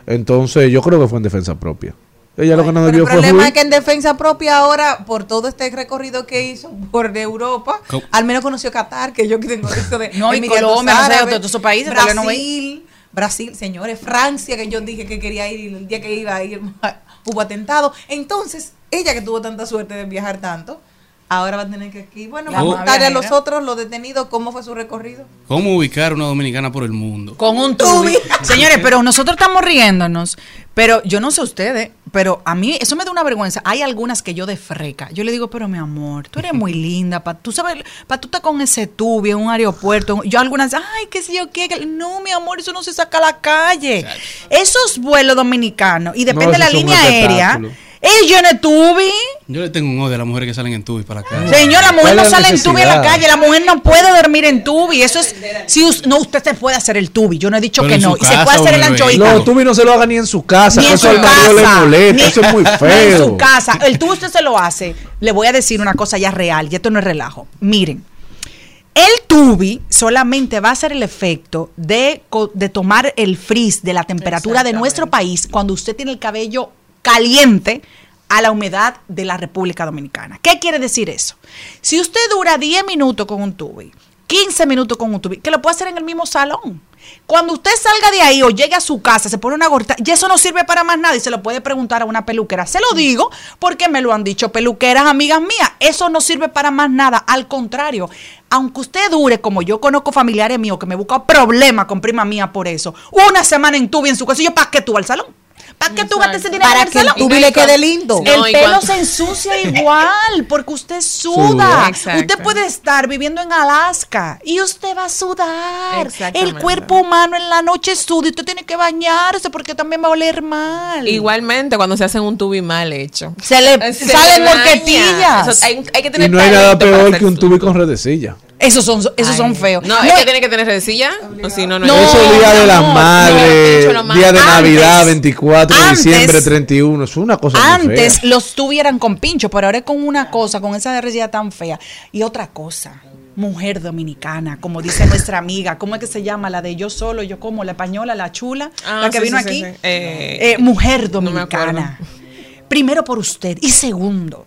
Entonces yo creo que fue en defensa propia. Ella lo que no Pero debió el problema es que en defensa propia ahora, por todo este recorrido que hizo por Europa, ¿Cómo? al menos conoció Qatar, que yo que tengo esto de No, y Colombia, no sé, todos esos países, no Brasil, Brasil, señores, Francia, que yo dije que quería ir y el día que iba a ir hubo atentado. Entonces, ella que tuvo tanta suerte de viajar tanto, ahora va a tener que aquí, bueno, vamos a los otros, los detenidos, cómo fue su recorrido. ¿Cómo ubicar una dominicana por el mundo? Con un tubi. Señores, pero nosotros estamos riéndonos. Pero yo no sé ustedes, pero a mí eso me da una vergüenza. Hay algunas que yo de freca. Yo le digo, pero mi amor, tú eres muy linda. Pa, tú sabes, para tú estar con ese tubi en un aeropuerto. Yo algunas, ay, qué sé yo qué. que- No, mi amor, eso no se saca a la calle. Esos vuelos dominicanos, y depende de la línea aérea, espectáculo. ellos llenan tubi. Yo le tengo un odio a las mujeres que salen en tubis para acá. Señor, la mujer ¿Cuál no sale en tubi en la calle, la mujer no puede dormir en tubi. Eso es, si us- no, usted se puede hacer el tubi. Yo no he dicho Pero que en no. Y se casa puede hacer el en el anchoita. No, tú no se lo haga ni en su casa. Ni en eso su marido le casa. molesta. Ni- Eso es muy ni en feo. su casa. El tubo usted se lo hace. Le voy a decir una cosa ya real, y esto no es relajo. Miren, el tubi solamente va a hacer el efecto de, de tomar el frizz de la temperatura de nuestro país cuando usted tiene el cabello caliente a la humedad de la República Dominicana. ¿Qué quiere decir eso? Si usted dura 10 minutos con un tubi, 15 minutos con un tubi, que lo puede hacer en el mismo salón. Cuando usted salga de ahí o llegue a su casa, se pone una gorrita, y eso no sirve para más nada y se lo puede preguntar a una peluquera. Se lo digo porque me lo han dicho peluqueras, amigas mías. Eso no sirve para más nada. Al contrario, aunque usted dure, como yo conozco familiares míos que me buscan problemas con prima mía por eso, una semana en tubi en su casa, yo, ¿para qué tú al salón? ¿Para qué tú gastas ese dinero Para en el que el tubi le quede lindo. No, el pelo se ensucia igual porque usted Suda. Exacto. Usted puede estar viviendo en Alaska y usted va a sudar. El cuerpo humano en la noche suda y usted tiene que bañarse porque también va a oler mal. Igualmente cuando se hacen un tubi mal hecho. Se le Se salen morquetillas. Eso, hay, hay que tener Y no hay nada peor que un tubi con redecilla. Esos son, esos son feos. No, es que tiene que tener. O si no, no, Eso día de la no, madre, no, día de antes- Navidad, 24 de antes- diciembre, 31. Es una cosa muy Antes fea. los tuvieran con pincho, pero ahora es con una cosa, con esa redecilla tan fea. Y otra cosa, mujer dominicana, como dice nuestra amiga, ¿cómo es que se llama? La de yo solo, yo como, la española, la chula, Ah, la que sí, vino sí, aquí. sí. Eh, Eh, mujer no me acuerdo. dominicana. Primero por usted. Y segundo,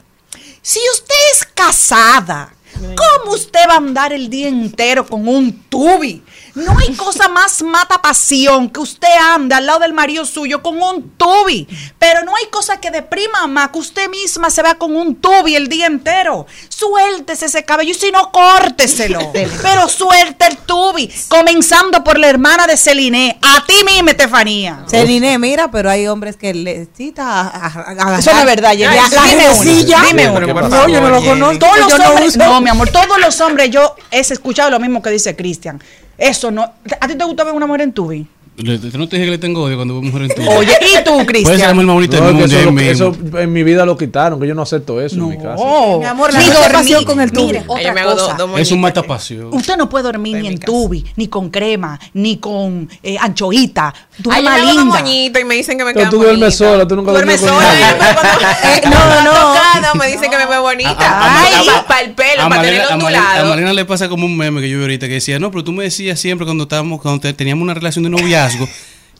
si usted es casada, ¿cómo usted va a andar el día entero con un tubi? No hay cosa más mata pasión que usted ande al lado del marido suyo con un tubi. Pero no hay cosa que deprima más que usted misma se vea con un tubi el día entero. Suéltese ese cabello y si no, córteselo. Pero suelte el tubi. Comenzando por la hermana de Celine. A ti misma, Estefanía. Celine, mira, pero hay hombres que le cita a, a- a- Eso no es verdad, Dime uno, redecilla. dime uno. ¿Qué por pasó, No, yo no lo conozco. Todos los hombres, no, mi amor, todos los hombres, yo he escuchado lo mismo que dice Cristian. Eso no. ¿A ti te gusta ver una mujer en tubi? Le- No te dije que le tengo odio cuando veo mujer en tubi. Oye, ¿y tú, Puede ser la mujer Cristian? más bonita No, del mundo. eso, en mi vida lo quitaron, que yo no acepto eso en mi casa. No, Mi amor, la ni dormir. con el tubi. Mire, otra me cosa. Es un matapasión. Usted no puede dormir ni en tubi, ni con crema, ni con eh, anchoita. Ay, Duerma yo me hago dos linda. moñitos y me dicen que me Pero quedan tú duermes sola, tú nunca Duerme duermes con sola. y cuando- Eh, no, me no. me dicen que me veo bonita. Ay, para el pelo, para tenerlo a Malena- a ondulado. Malena le pasa como un meme que yo vi ahorita que decía, no, pero tú me decías siempre cuando estábamos, cuando te- teníamos una relación de noviazgo,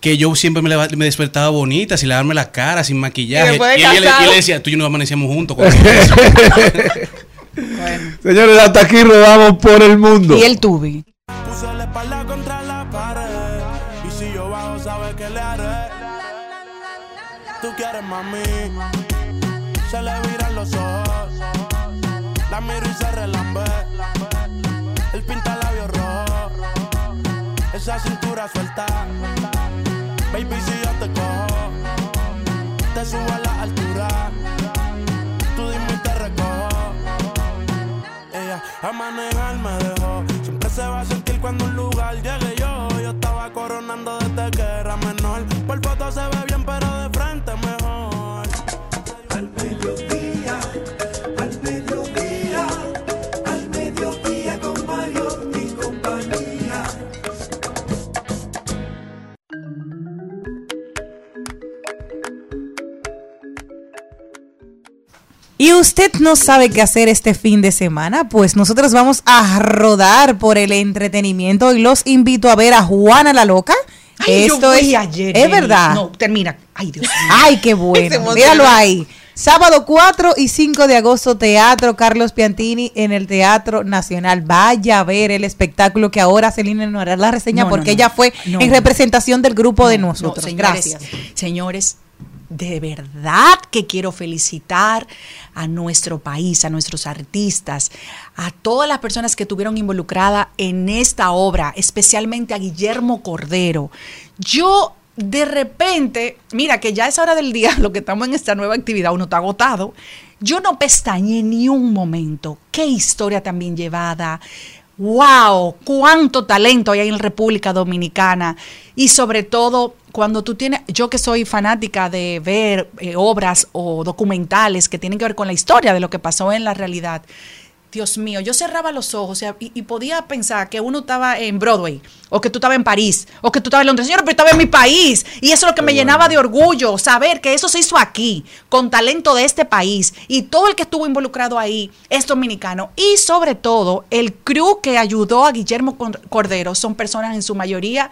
que yo siempre me, leva- me despertaba bonita, sin lavarme la cara, sin maquillaje. Y y él, y él- y decía, tú y yo nos amanecíamos juntos. eso". Señores, hasta aquí rodamos por el mundo. Y el tubi. Puse la espalda contra la pared. Y si yo bajo, sabes que le haré. Tú quieres mami. Se le viran los ojos. La miro y se relambe. El pinta labios rojo. Esa cintura suelta. Baby, si yo te cojo, te subo a la altura. Tú dime y te recojo. Ella a manejar Y usted no sabe qué hacer este fin de semana, pues nosotros vamos a rodar por el entretenimiento y los invito a ver a Juana la Loca. Ay, yo Esto es, ayer, es verdad. No, termina. Ay, Dios mío. Ay, qué bueno. Míralo ahí. Sábado 4 y 5 de agosto, Teatro Carlos Piantini en el Teatro Nacional. Vaya a ver el espectáculo que ahora Celina nos hará la reseña No, porque no. ella fue en representación del grupo de No, nosotros. no, señores, Gracias. Señores, de verdad que quiero felicitar a nuestro país, a nuestros artistas, a todas las personas que estuvieron involucradas en esta obra, especialmente a Guillermo Cordero. Yo de repente, mira que ya es hora del día, lo que estamos en esta nueva actividad, uno está agotado. Yo no pestañé ni un momento. Qué historia tan bien llevada. ¡Wow! ¡Cuánto talento hay en República Dominicana! Y sobre todo, cuando tú tienes, yo que soy fanática de ver eh, obras o documentales que tienen que ver con la historia de lo que pasó en la realidad, Dios mío, yo cerraba los ojos o sea, y, y podía pensar que uno estaba en Broadway, o que tú estabas en París, o que tú estabas en Londres. Señor, pero estaba en mi país. Y eso es lo que me llenaba de orgullo, saber que eso se hizo aquí, con talento de este país. Y todo el que estuvo involucrado ahí es dominicano. Y sobre todo, el crew que ayudó a Guillermo Cor- Cordero son personas en su mayoría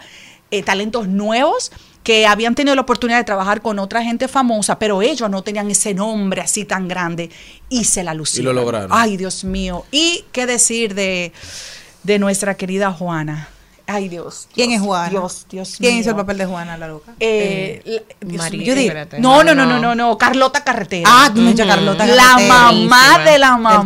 eh, talentos nuevos que habían tenido la oportunidad de trabajar con otra gente famosa, pero ellos no tenían ese nombre así tan grande y se la lucieron. lo lograron. Ay, Dios mío. Y qué decir de, de nuestra querida Juana. Ay, Dios. ¿Quién Dios, es Juana? Dios, Dios ¿Quién mío. hizo el papel de Juana la Loca? Eh, la- Dios María. Yo digo- no, no, no, no, no, no, Carlota Carretera. Ah, mucha Carlota la Carretera. mamá Buenísima. de la mamá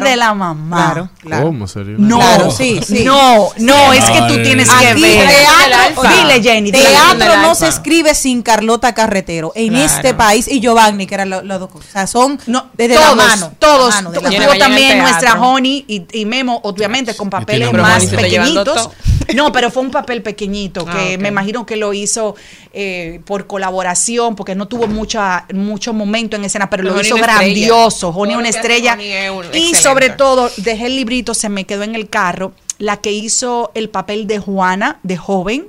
de la mamá. Claro, claro. ¿Cómo sería? No, Claro, sí, sí. no, no, es que tú Ay. tienes que Aquí ver. teatro, Dile, Jenny, dile. Teatro no se escribe sin Carlota Carretero. En Claro. este país, y Giovanni, que eran los dos. O sea, son No, desde todos, la mano. todos. la mano, de la mano. también nuestra Honey y, y Memo, obviamente, con papeles más pequeñitos. todo. No, pero fue un papel pequeñito que Ah, ok. me imagino que lo hizo eh, por colaboración, porque no tuvo mucha, mucho momento en escena, pero Pero lo hizo grandioso. Todo una que estrella. Honey es un- Y excelente. sobre todo, dejé el librito, se me quedó en el carro. La que hizo el papel de Juana, de joven,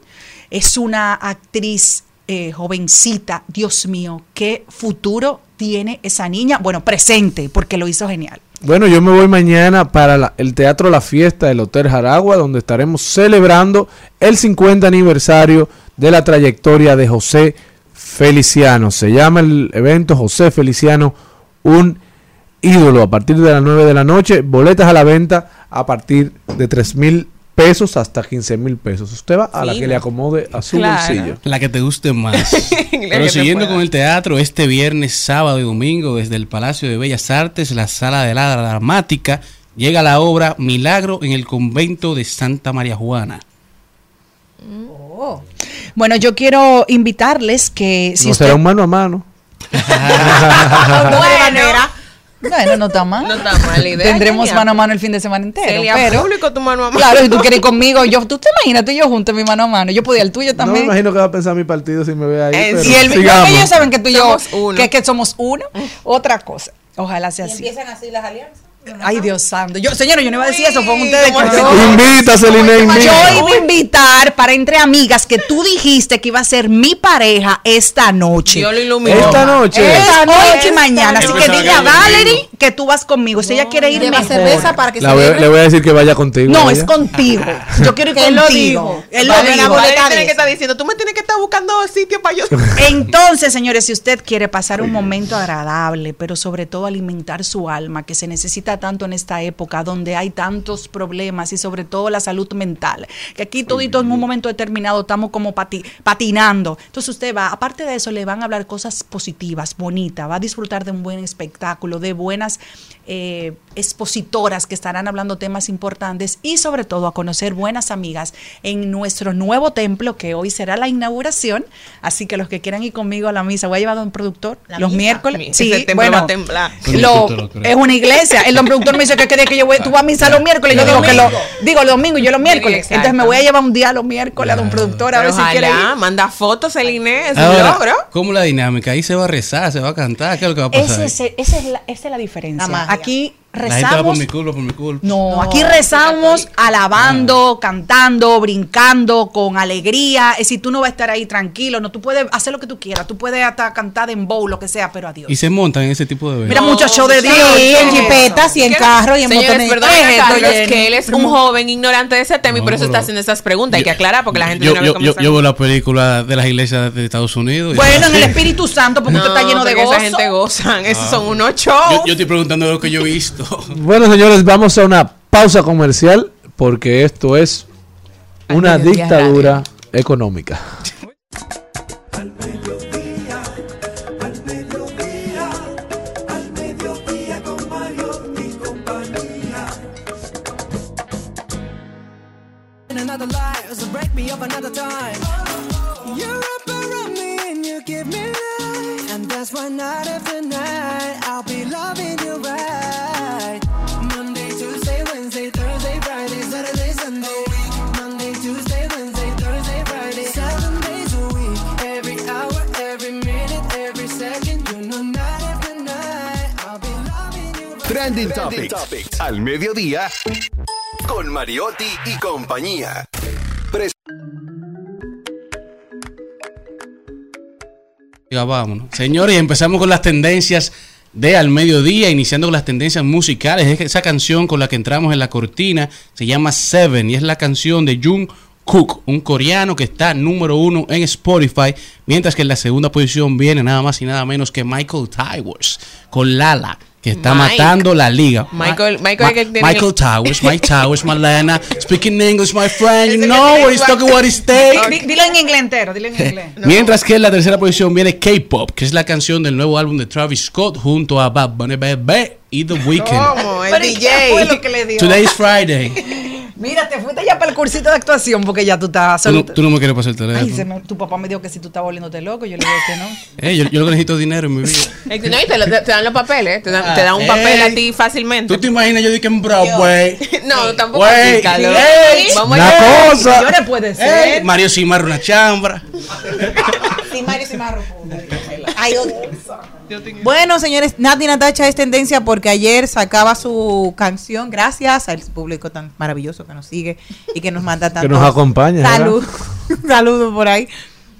es una actriz eh, jovencita. Dios mío, qué futuro tiene esa niña. Bueno, presente, porque lo hizo genial. Bueno, yo me voy mañana para el Teatro La Fiesta del Hotel Jaragua, donde estaremos celebrando el 50 aniversario de la trayectoria de José Feliciano. Se llama el evento José Feliciano, un ídolo. A partir de las 9 de la noche, boletas a la venta a partir de 3 mil pesos hasta 15 mil pesos. Usted va a la que le acomode a su Claro. bolsillo. La que te guste más. Pero siguiendo con el teatro, este viernes, sábado y domingo, desde el Palacio de Bellas Artes, la Sala de la Dramática, llega la obra Milagro en el convento de Santa María Juana. Bueno, yo quiero invitarles que si no usted... será un mano a mano. bueno, bueno, no está mal. No está mal la idea, Tendremos mano a mano el fin de semana entero. Celia, pero, público tu mano a mano. claro, si tú quieres ir conmigo, yo, tú te imaginas, tú y yo juntos mi mano a mano. Yo podía el tuyo No me también. imagino que va a pensar mi partido si me ve ahí. Eh, pero y el sigamos. ellos saben que tú y yo, Somos uno. que, que somos uno. Otra cosa. Ojalá sea así. así las alianzas. Ay, Dios santo. Yo, señora, yo no iba a decir eso, fue ustedes Invita, Celina, Yo iba a invitar para entre amigas que tú dijiste que iba a ser mi pareja esta noche. Yo lo ilumino. Esta noche. Esta noche y mañana. Así que dile a Valerie que tú vas conmigo. Si ella quiere ir Lleva mejor. cerveza para que se le voy a decir que vaya contigo. No, es contigo. Yo quiero ir él lo contigo. dijo. Él lo dijo. tiene que estar diciendo, tú me tienes que estar buscando sitio para yo. Entonces, señores, si usted quiere pasar un momento agradable, pero sobre todo alimentar su alma, que se necesita tanto en esta época donde hay tantos problemas y sobre todo la salud mental, que aquí todito en un momento determinado estamos como pati- patinando. Entonces usted va, aparte de eso, le van a hablar cosas positivas, bonitas, va a disfrutar de un buen espectáculo, de buenas eh, expositoras que estarán hablando temas importantes y sobre todo a conocer buenas amigas en nuestro nuevo templo que hoy será la inauguración. Así que los que quieran ir conmigo a la misa, voy a llevar a un productor La los misa. miércoles. Ese Sí, templo bueno, va a temblar. lo- es una iglesia. El don productor me dice que quería que yo voy, tú vas a misa los miércoles. Yo digo que lo, digo los domingos, yo los miércoles. exacto. Entonces me voy a llevar un día los miércoles a don productor a ver si quiere ir. Manda fotos, Celine, es un Ahora, logro. ¿cómo la dinámica? Ahí se va a rezar, se va a cantar, ¿qué es lo que va a pasar? Ese esa, es la, esa es la diferencia. La magia. Aquí La gente va por rezamos. mi culpa, por mi culpa. No, No, aquí rezamos Ah. alabando, cantando, brincando, con alegría. Es decir, tú no vas a estar ahí tranquilo, no, tú puedes hacer lo que tú quieras, tú puedes hasta cantar en bow, lo que sea, pero adiós. Y se montan en ese tipo de Mira, eventos. muchos shows de Sí, Dios. en jipetas y en carro y en motones. perdón ¿Qué es esto, que él es un joven ignorante de ese tema y No, por eso está haciendo esas preguntas. Hay que aclarar porque la gente yo, vez yo, yo, veo la película de las iglesias de Estados Unidos. y- Bueno, en el Espíritu Santo, porque usted está No, lleno de gozo. esa gente gozan. Esos Ah. son unos yo, shows. yo estoy preguntando lo que yo he visto. Bueno, señores, vamos a una pausa comercial porque esto es una dictadura económica. Al mediodía, al Trending Topics. Al mediodía. Con Mariotti y compañía. Pres- vámonos. Señores, empezamos con las tendencias de al mediodía, iniciando con las tendencias musicales. Es esa canción con la que entramos en la cortina se llama Seven y es la canción de Jung Kook, un coreano que está número uno en Spotify, mientras que en la segunda posición viene nada más y nada menos que Michael Towers con Lala, que está Mike. matando la liga. Michael- Ma- Michael que tiene- Michael Towers, Mike Towers, Malena, speaking English, my friend, you know tiene he's talking what he's take. Di- Dilo en inglés entero, dilo en inglés. Mientras que en la tercera posición viene K-Pop, que es la canción del nuevo álbum de Travis Scott junto a Bad Bunny Bebé y The Weeknd. ¿Cómo? El Pero ¿y qué fue lo que DJ. le dio? Today is Friday. Mira, te fuiste ya para el cursito de actuación porque ya tú estás Tú no, tú no me quieres pasar el Ay, teléfono. se me- tu papá me dijo que si tú estabas volviéndote loco, yo le digo que no. Eh, yo, yo lo que necesito es dinero en mi vida. Eh, No, y te, lo- te- te dan los papeles, te dan, te dan un papel Ey. a ti fácilmente. ¿Tú te imaginas yo dije en Broadway? No, tampoco Güey, así, Carlos. ey, Vamos una allá. cosa. Señores, puede Ey, ser. Mario Simar una chambra. Sí, Mario, sí, Marro. Ay, otro. Bueno, señores, Nati Natacha es tendencia porque ayer sacaba su canción, gracias al público tan maravilloso que nos sigue y que nos manda tanto. nos acompaña. Salud, saludos por ahí.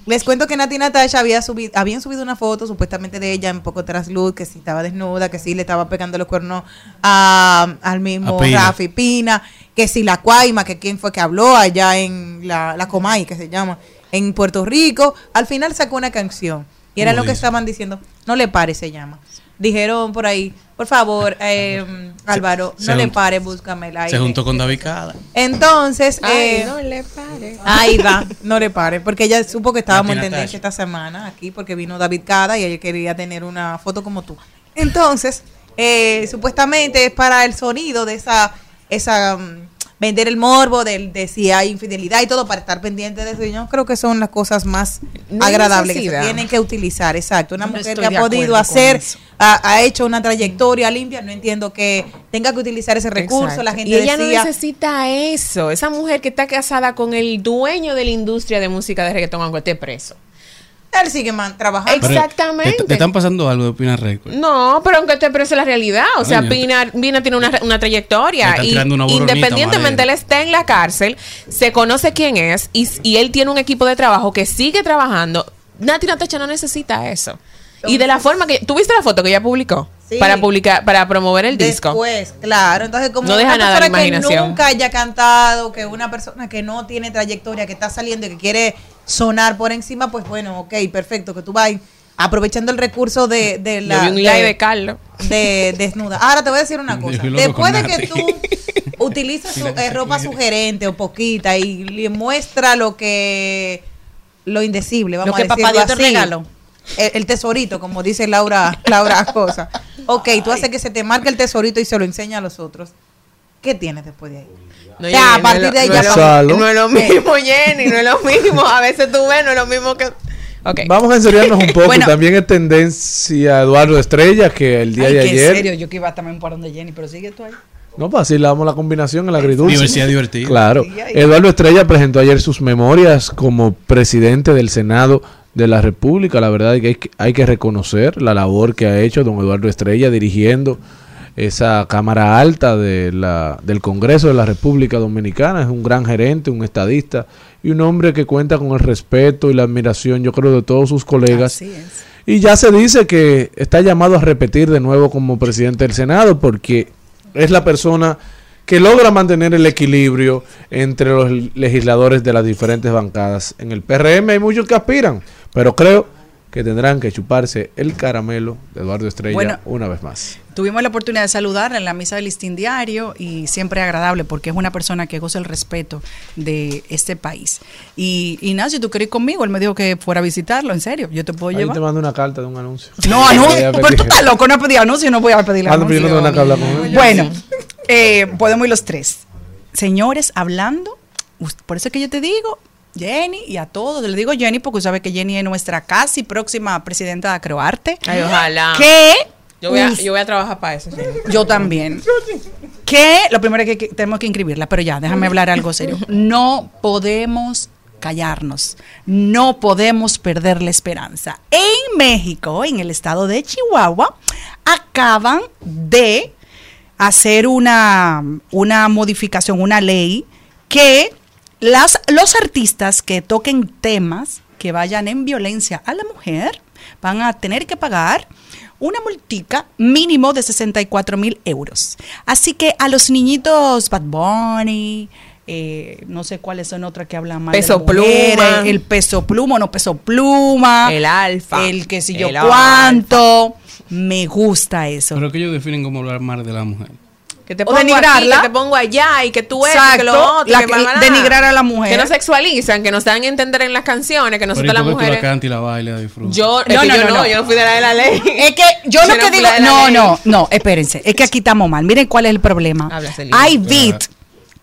Les cuento que Nati Natasha había subido, habían subido una foto supuestamente de ella en poco trasluz, que sí estaba desnuda, que sí le estaba pegando los cuernos a- al mismo A Pina. Rafi Pina, que si la Cuaima, que quién fue que habló allá en la, la Comay, que se llama, en Puerto Rico. Al final sacó una canción. Y era ¿Cómo lo que estaban diciendo. No le pare, se llama. Dijeron por ahí, por favor, eh, Álvaro, se no le pare, búscame el aire. Se juntó con David Cada. Entonces, Ay, eh, no le pare. Ahí va, no le pare, porque ella supo que estábamos en tendencia esta semana aquí, porque vino David Cada y ella quería tener una foto como tú. Entonces, eh, supuestamente es para el sonido de esa, esa mm, vender el morbo de, de si hay infidelidad y todo para estar pendiente de eso. Yo creo que son las cosas más No agradables que se tienen que utilizar. Exacto, una No mujer que ha podido hacer, ha, ha hecho una trayectoria limpia. No entiendo que tenga que utilizar ese recurso. Exacto. La gente y ella decía, no necesita eso. Esa mujer que está casada con el dueño de la industria de música de reggaetón, aunque esté preso. Él sigue man, trabajando. Exactamente. ¿Te, te están pasando algo de Pina Record? No, pero aunque esté preso es la realidad. O sea, Pina, Pina tiene una, una trayectoria. están Y una independientemente él madera. esté en la cárcel, se conoce quién es y, y él tiene un equipo de trabajo que sigue trabajando. Nati Natacha no necesita eso. Y de la forma que. ¿Tuviste la foto que ella publicó? Sí. Para publicar, para promover el disco. Después, claro. Entonces, como No deja una nada a la persona que imaginación. nunca haya cantado, que una persona que no tiene trayectoria, que está saliendo y que quiere sonar por encima, pues bueno, ok, perfecto, que tú vas aprovechando el recurso de, de Yo la vi un live de Carlos. de desnuda. Ahora te voy a decir una cosa. Después de que tú utilizas su- eh, ropa sugerente o poquita y le muestra lo que lo indecible, vamos Lo que a decirlo papá Dios te regaló. El, el tesorito, como dice Laura, Laura Cosa. Ok, tú haces que se te marque el tesorito y se lo enseña a los otros. ¿Qué tienes después de ahí? No, Jenny, a partir no de ahí ya no es pa- lo- No es lo mismo, Jenny, no es lo mismo. A veces tú ves, no es lo mismo que. Ok. Vamos a enseriarnos un poco. Bueno. También es tendencia Eduardo Estrella, que el día Ay, de ayer. serio, yo que iba también por donde Jenny, pero sigue tú ahí. No, pues así le damos la combinación, el agridulce. Diversidad divertida. Claro. Eduardo Estrella presentó ayer sus memorias como presidente del Senado de la República. La verdad es que hay que, hay que reconocer la labor que ha hecho don Eduardo Estrella dirigiendo esa Cámara Alta de la, del Congreso de la República Dominicana. Es un gran gerente, un estadista y un hombre que cuenta con el respeto y la admiración, yo creo, de todos sus colegas. Así es. Y ya se dice que está llamado a repetir de nuevo como presidente del Senado porque es la persona que logra mantener el equilibrio entre los legisladores de las diferentes bancadas. En el PRM hay muchos que aspiran, pero creo que tendrán que chuparse el caramelo de Eduardo Estrella Bueno. una vez más. Tuvimos la oportunidad de saludarla en la misa del listín diario y siempre agradable porque es una persona que goza el respeto de este país. Y Ignacio, tú querés ir conmigo, él me dijo que fuera a visitarlo, en serio, yo te puedo Ahí llevar. te mando una carta de un anuncio. No, anuncio, pero tú estás loco, no he pedido anuncio, no voy a pedir yo no tengo anuncio. nada que hablar con él. Bueno, eh, podemos ir los tres. Señores, hablando, por eso es que yo te digo, Jenny, y a todos, le digo Jenny porque sabe que Jenny es nuestra casi próxima presidenta de Acroarte. Ay, ojalá. Que Yo voy a, us- yo voy a trabajar para eso. yo también. Que lo primero es que, que tenemos que inscribirla, pero ya, déjame hablar algo serio. No podemos callarnos, no podemos perder la esperanza. En México, en el estado de Chihuahua, acaban de hacer una, una modificación, una ley que las, los artistas que toquen temas que vayan en violencia a la mujer van a tener que pagar una multica mínimo de 64 mil euros. Así que a los niñitos Bad Bunny, eh, no sé cuáles son otras que hablan mal. de Peso mujeres, Pluma. El peso pluma, no peso pluma. El alfa. El que si yo cuánto. Me gusta eso. Pero que ellos definen como hablar mal de la mujer. Que te O pongo aquí, denigrarla. que te pongo allá y que tú Exacto, que lo otro. la que denigrar a la mujer. Que no sexualizan, que nos dan a entender en las canciones, que Pero ¿y nosotras las la mujeres... y la bailas y la disfrutas? Yo, No, no, yo no, no, no. yo no fui de la de la ley. Es que yo lo no que digo, no, no, no, espérense, es que aquí estamos mal. Miren cuál es el problema. Hay beat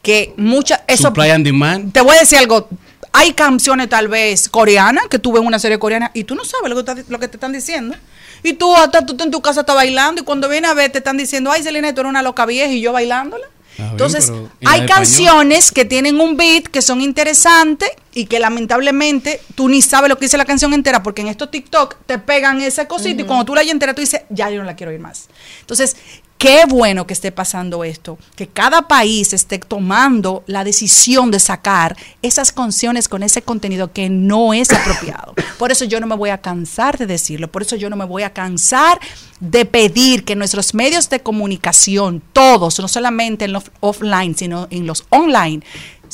que muchas eso Supply and demand. te voy a decir algo. Hay canciones tal vez coreanas que tú ves en una serie coreana y tú no sabes lo que, está- lo que te están diciendo. Y tú hasta tú en tu casa estás bailando y cuando vienes a ver te están diciendo, ay Selena, tú eres una loca vieja y yo bailándola. bien, Entonces, pero ¿y la hay español? canciones que tienen un beat que son interesantes y que lamentablemente tú ni sabes lo que dice la canción entera porque en estos TikTok te pegan esa cosita y cuando tú la oyes entera tú dices, ya yo no la quiero oír más. Entonces, qué bueno que esté pasando esto, que cada país esté tomando la decisión de sacar esas canciones con ese contenido que no es apropiado. Por eso yo no me voy a cansar de decirlo, por eso yo no me voy a cansar de pedir que nuestros medios de comunicación, todos, no solamente en los offline, sino en los online,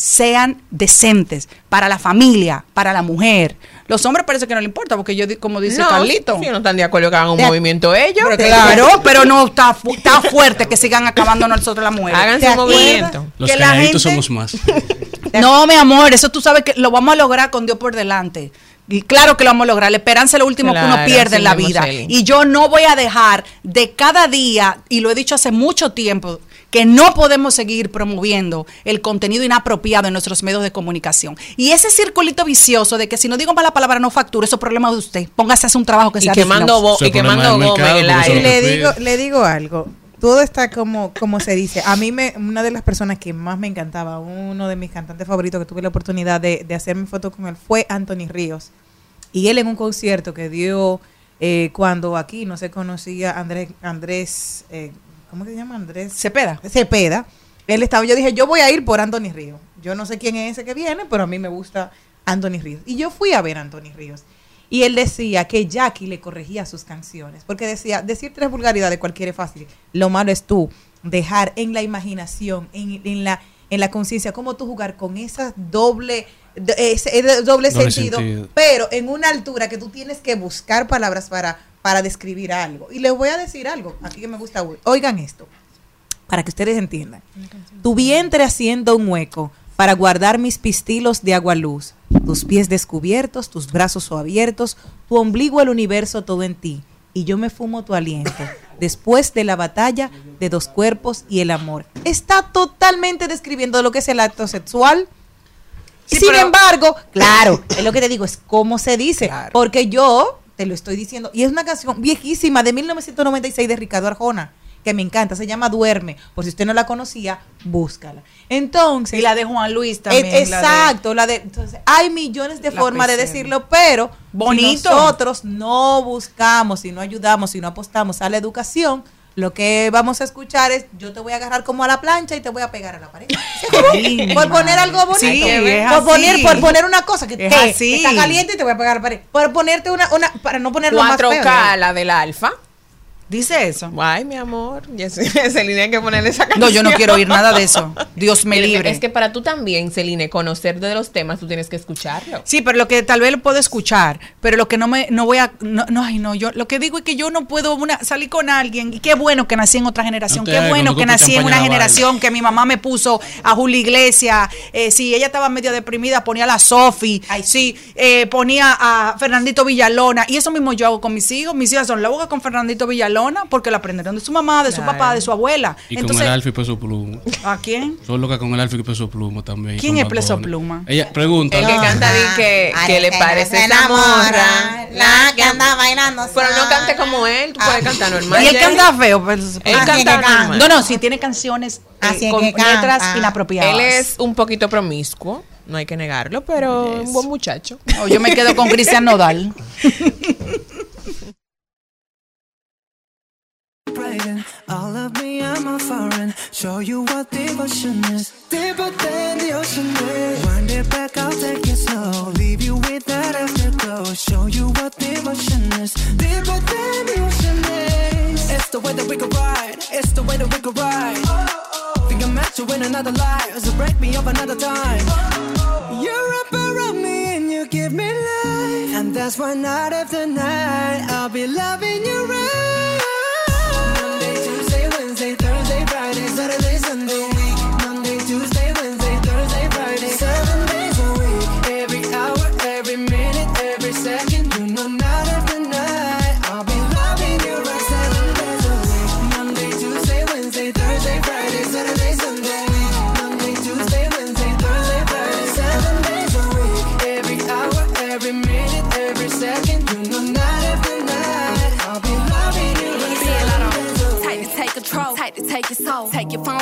sean decentes para la familia, para la mujer. Los hombres parece que no le importa, porque yo, como dice no, Carlito. si no están de acuerdo que hagan un Te- movimiento ellos. Pero claro, pero no está, fu- está fuerte que sigan acabando nosotros las mujeres. Háganse ¿Te un movimiento. Los que la calladitos gente- somos más. No, mi amor, eso tú sabes que lo vamos a lograr con Dios por delante. Y claro que lo vamos a lograr. La esperanza es lo último que uno pierde en la vida. Y yo no voy a dejar de cada día, y lo he dicho hace mucho tiempo, que no podemos seguir promoviendo el contenido inapropiado en nuestros medios de comunicación. Y ese circulito vicioso de que si no digo mala palabra no facturo, eso es problema de usted. Póngase a hacer un trabajo que Y sea quemando, y quemando porque aire. eso le digo, le digo algo. Todo está como, como se dice. A mí me, una de las personas que más me encantaba, uno de mis cantantes favoritos que tuve la oportunidad de, de hacerme foto con él fue Anthony Ríos. Y él en un concierto que dio eh, cuando aquí no se conocía Andrés, Andrés, eh, ¿cómo se llama? Andrés Cepeda. Cepeda. Él estaba, yo dije, yo voy a ir por Anthony Ríos. Yo no sé quién es ese que viene, pero a mí me gusta Anthony Ríos. Y yo fui a ver a Anthony Ríos. Y él decía que Jackie le corregía sus canciones. Porque decía, decir tres vulgaridades cualquiera es fácil. Lo malo es tú dejar en la imaginación, en, en la, en la conciencia, cómo tú jugar con esa doble, ese doble, Doble sentido, sentido. pero en una altura que tú tienes que buscar palabras para, para describir algo. Y les voy a decir algo, aquí que me gusta, oigan esto, para que ustedes entiendan. Tu vientre haciendo un hueco para guardar mis pistilos de agua luz, tus pies descubiertos, tus brazos o abiertos, tu ombligo el universo todo en ti, y yo me fumo tu aliento, después de la batalla de dos cuerpos y el amor. Está totalmente describiendo lo que es el acto sexual. Sí, Sin pero- embargo, claro, es lo que te digo, es cómo se dice, Claro. porque yo te lo estoy diciendo, y es una canción viejísima de 1996 de Ricardo Arjona, que me encanta, se llama Duerme, por si usted no la conocía, búscala. Entonces, Y la de Juan Luis también. la de- Exacto, la de, entonces hay millones de formas de decirlo, pero Bonito. si nosotros no buscamos, si no ayudamos, si no apostamos a la educación, Lo que vamos a escuchar es, yo te voy a agarrar como a la plancha y te voy a pegar a la pared. Sí, por poner algo bonito. Sí, es por, poner, por poner una cosa que Es está caliente y te voy a pegar a la pared. Por ponerte una, una para no ponerlo más feo. 4K, la del alfa. Dice eso. Ay, mi amor. Celine, hay que ponerle esa canción. No, yo no quiero oír nada de eso. Dios me libre. Es que para tú también, Celine, conocer de los temas, tú tienes que escucharlo. Sí, pero lo que tal vez lo puedo escuchar, pero lo que no me, no voy a, no, no, ay, no, yo, lo que digo es que yo no puedo una, salir con alguien, y qué bueno que nací en otra generación, No qué bueno no que nací en una la generación que mi mamá me puso a Julio Iglesias, eh, si ella estaba medio deprimida, ponía a la Sofi, sí, eh, ponía a Fernandito Villalona, y eso mismo yo hago con mis hijos, mis hijas son locas con Fernandito Villalona, porque la aprendieron de su mamá, de su Claro. papá, de su abuela. Y Entonces, con el Alfa y Peso Pluma. ¿a quién? Soy loca con el Alfa y Peso Pluma también. ¿Quién es Peso. Pluma? Ella pregunta. El que canta di que, que le que parece se esa morra. enamora, la que anda bailando Pero no cante como él, tú puedes cantar normal. Y él Jenny. canta feo. pues, Él canta que normal. No, no, sí tiene canciones eh, Así es con que canta. letras inapropiadas. Él es un poquito promiscuo, no hay que negarlo, pero un buen muchacho. No, yo me quedo con Cristian Nodal. Brighten all of me, I'm a foreign. Show you what devotion is. Deeper than the ocean is. Wind it back, I'll take it slow. Leave you with that afterglow. Show you what devotion is. Deeper than the ocean is. It's the way that we could ride. It's the way that we could ride. Think I'm meant to win another life. So break me up another time. You're up around me and you give me life. And that's why night after night, I'll be loving you right.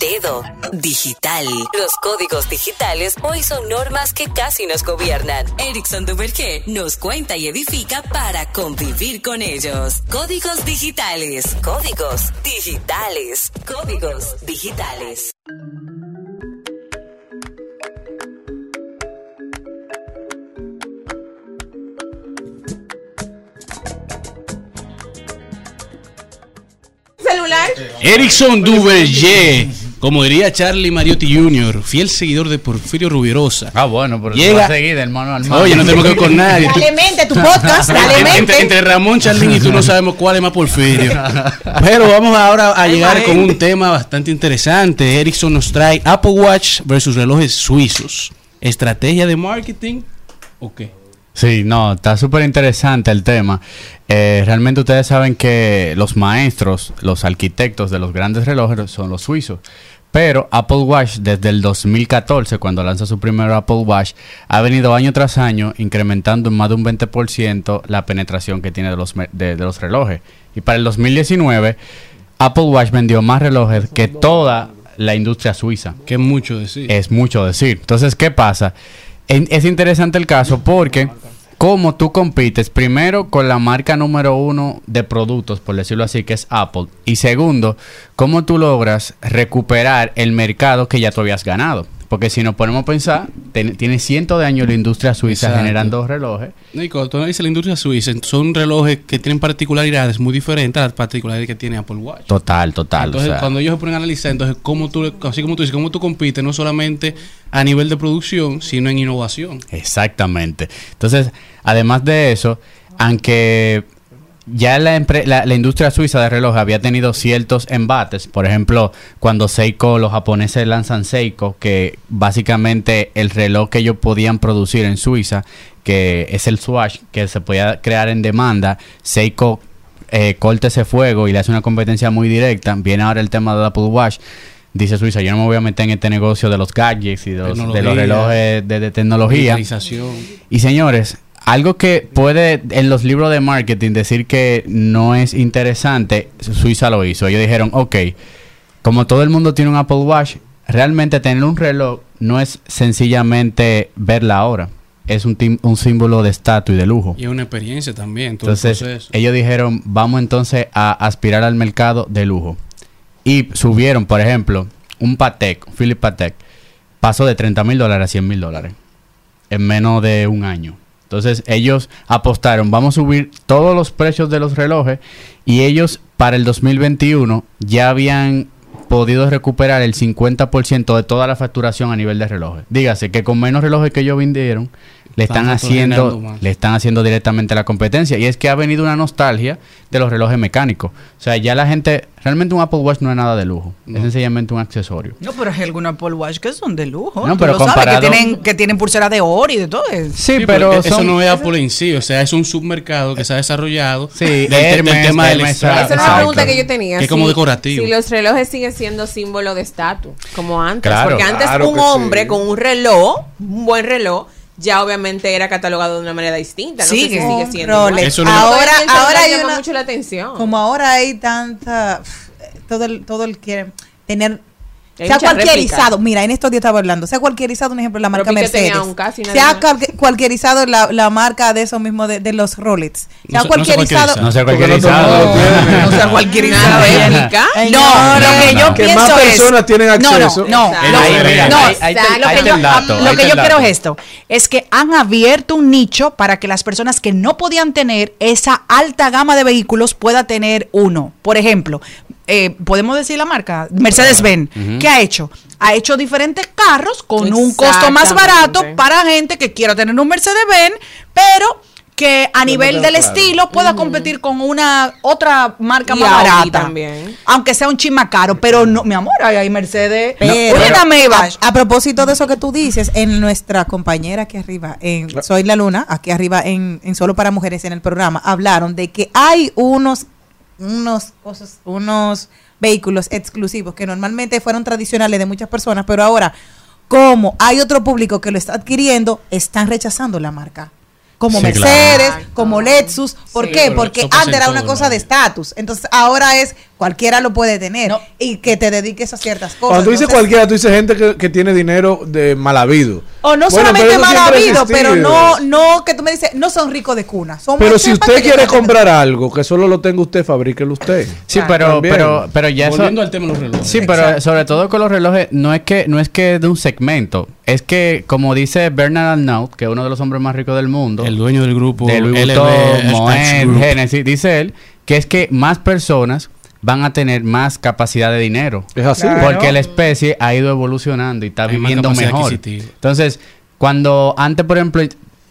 Dedo, digital. Los códigos digitales hoy son normas que casi nos gobiernan. Erickson Duvergé nos cuenta y edifica para convivir con ellos. Códigos digitales, códigos digitales, códigos digitales. ¿Celular? Erickson Duvergé, como diría Charlie Mariotti Jr., fiel seguidor de Porfirio Rubirosa. Ah, bueno, pero Llega- a seguir del mano al mano. Oye, no tenemos que ver con nadie. Dale mente, tu podcast, dale entre Ramón, Charlín y tú no sabemos cuál es más Porfirio. Pero vamos ahora a llegar con un tema bastante interesante. Ericsson nos trae Apple Watch versus relojes suizos. ¿Estrategia de marketing o qué? Sí, no, está súper interesante el tema. Eh, realmente ustedes saben que los maestros, los arquitectos de los grandes relojes son los suizos. Pero Apple Watch desde el 2014, cuando lanza su primer Apple Watch, ha venido año tras año incrementando en más de un 20% la penetración que tiene de los, de, de los relojes. Y para el 2019, Apple Watch vendió más relojes que toda la industria suiza. Que es mucho decir. Es mucho decir. Entonces, ¿qué pasa? En- es interesante el caso porque cómo tú compites primero con la marca número uno de productos, por decirlo así, que es Apple. Y segundo, cómo tú logras recuperar el mercado que ya tú habías ganado. Porque si nos ponemos a pensar, ten- tiene cientos de años la industria suiza Exacto. generando relojes. No, y cuando tú dices la industria suiza, son relojes que tienen particularidades muy diferentes a las particularidades que tiene Apple Watch. Total, total. o Entonces, sea. cuando ellos se ponen a analizar, entonces, cómo tú, así como tú dices, cómo tú compites, no solamente a nivel de producción, sino en innovación. Exactamente. Entonces, además de eso, aunque ya la, la, la industria suiza de reloj había tenido ciertos embates, por ejemplo, cuando Seiko, los japoneses lanzan Seiko, que básicamente el reloj que ellos podían producir en Suiza, que es el Swatch, que se podía crear en demanda, Seiko eh, corta ese fuego y le hace una competencia muy directa. Viene ahora el tema del Apple Watch. Dice Suiza, yo no me voy a meter en este negocio de los gadgets y de los, de relojes de, de tecnología. Y señores, algo que puede en los libros de marketing decir que no es interesante, Suiza lo hizo. Ellos dijeron, ok, como todo el mundo tiene un Apple Watch, realmente tener un reloj no es sencillamente ver la hora. Es un, tim- un símbolo de estatus y de lujo. Y es una experiencia también. todo el Entonces, proceso. ellos dijeron, vamos entonces a aspirar al mercado de lujo. Y subieron, por ejemplo, un Patek, un Philip Patek, pasó de 30 mil dólares a 100 mil dólares en menos de un año. Entonces, ellos apostaron, vamos a subir todos los precios de los relojes y ellos para el 2021 ya habían podido recuperar el 50% de toda la facturación a nivel de relojes. Dígase que con menos relojes que ellos vendieron, le están Están haciendo le están haciendo directamente la competencia y es que ha venido una nostalgia de los relojes mecánicos. O sea, ya la gente realmente un Apple Watch no es nada de lujo, es sencillamente un accesorio. No, pero hay algunos Apple Watch que son de lujo. No, pero comparado- que tienen, que tienen pulsera de oro y de todo eso. Sí, Sí, pero eso son- no es Apple en sí, o sea, es un submercado que se ha desarrollado Sí, del, te- del Hermes, tema del Hermes. Esa es la Exacto. pregunta que yo tenía. Que es como decorativo. Si los relojes siguen siendo símbolo de estatus, como antes. Claro, porque antes claro un hombre sí. con un reloj, un buen reloj, ya obviamente era catalogado de una manera distinta. No Sigue. sé si sigue siendo. Eso no- ahora, celular ahora hay llama una, mucho la atención. como ahora hay tanta, todo el, todo el quiere tener, Se ha cualquierizado, mira, en estos días estaba hablando, se ha cualquierizado, un ejemplo, la Pero marca Mercedes. un casi, se ha cualquierizado la, la marca de eso mismo, de, de los Rolex. Se No ha se- no se cualquierizado. cualquieriza. no sea cualquier Una réplica. No, lo que yo pienso más es- personas tienen No, acceso. no, no. No, lo que yo, quiero es esto, es que han abierto un nicho para que las personas que no podían tener esa alta gama de vehículos pueda tener uno. Por ejemplo, eh, podemos decir la marca Mercedes-Benz, ¿qué ha hecho? Ha hecho diferentes carros con un costo más barato para gente que quiera tener un Mercedes-Benz, pero que a nivel del claro. estilo pueda competir con una otra marca Y más Audi barata. también. Aunque sea un chisma caro, pero no, mi amor, hay, hay Mercedes. Pero, dame, Eva. a, a propósito de eso que tú dices, en nuestra compañera aquí arriba, en Soy la Luna, aquí arriba en, en Solo para Mujeres en el programa, hablaron de que hay unos, unos, cosas, unos vehículos exclusivos que normalmente fueron tradicionales de muchas personas, pero ahora, como hay otro público que lo está adquiriendo, están rechazando la marca. Como Sí. Mercedes, como Lexus. ¿Por Sí. qué? Porque antes era una cosa de estatus. Entonces ahora es cualquiera lo puede tener. No. Y que te dediques a ciertas cosas. Cuando tú dices cualquiera, tú dices gente que, que tiene dinero de mal habido. O no Bueno, solamente mal habido, pero no, no, que tú me dices, no son ricos de cuna. Son Pero si usted quiere comprar algo que solo lo tenga usted, fabríquelo usted. Sí, pero, también. pero, pero ya eso, Volviendo al tema de los relojes. Sí, pero sobre todo con los relojes, no es que no es que de un segmento, es que como dice Bernard Arnault, que es uno de los hombres más ricos del mundo, El dueño del grupo de Louis Vuitton. Genesis, dice él, que es que más personas van a tener más capacidad de dinero. Es así. Claro. Porque la especie ha ido evolucionando y está Hay viviendo mejor. Entonces, cuando antes, por ejemplo,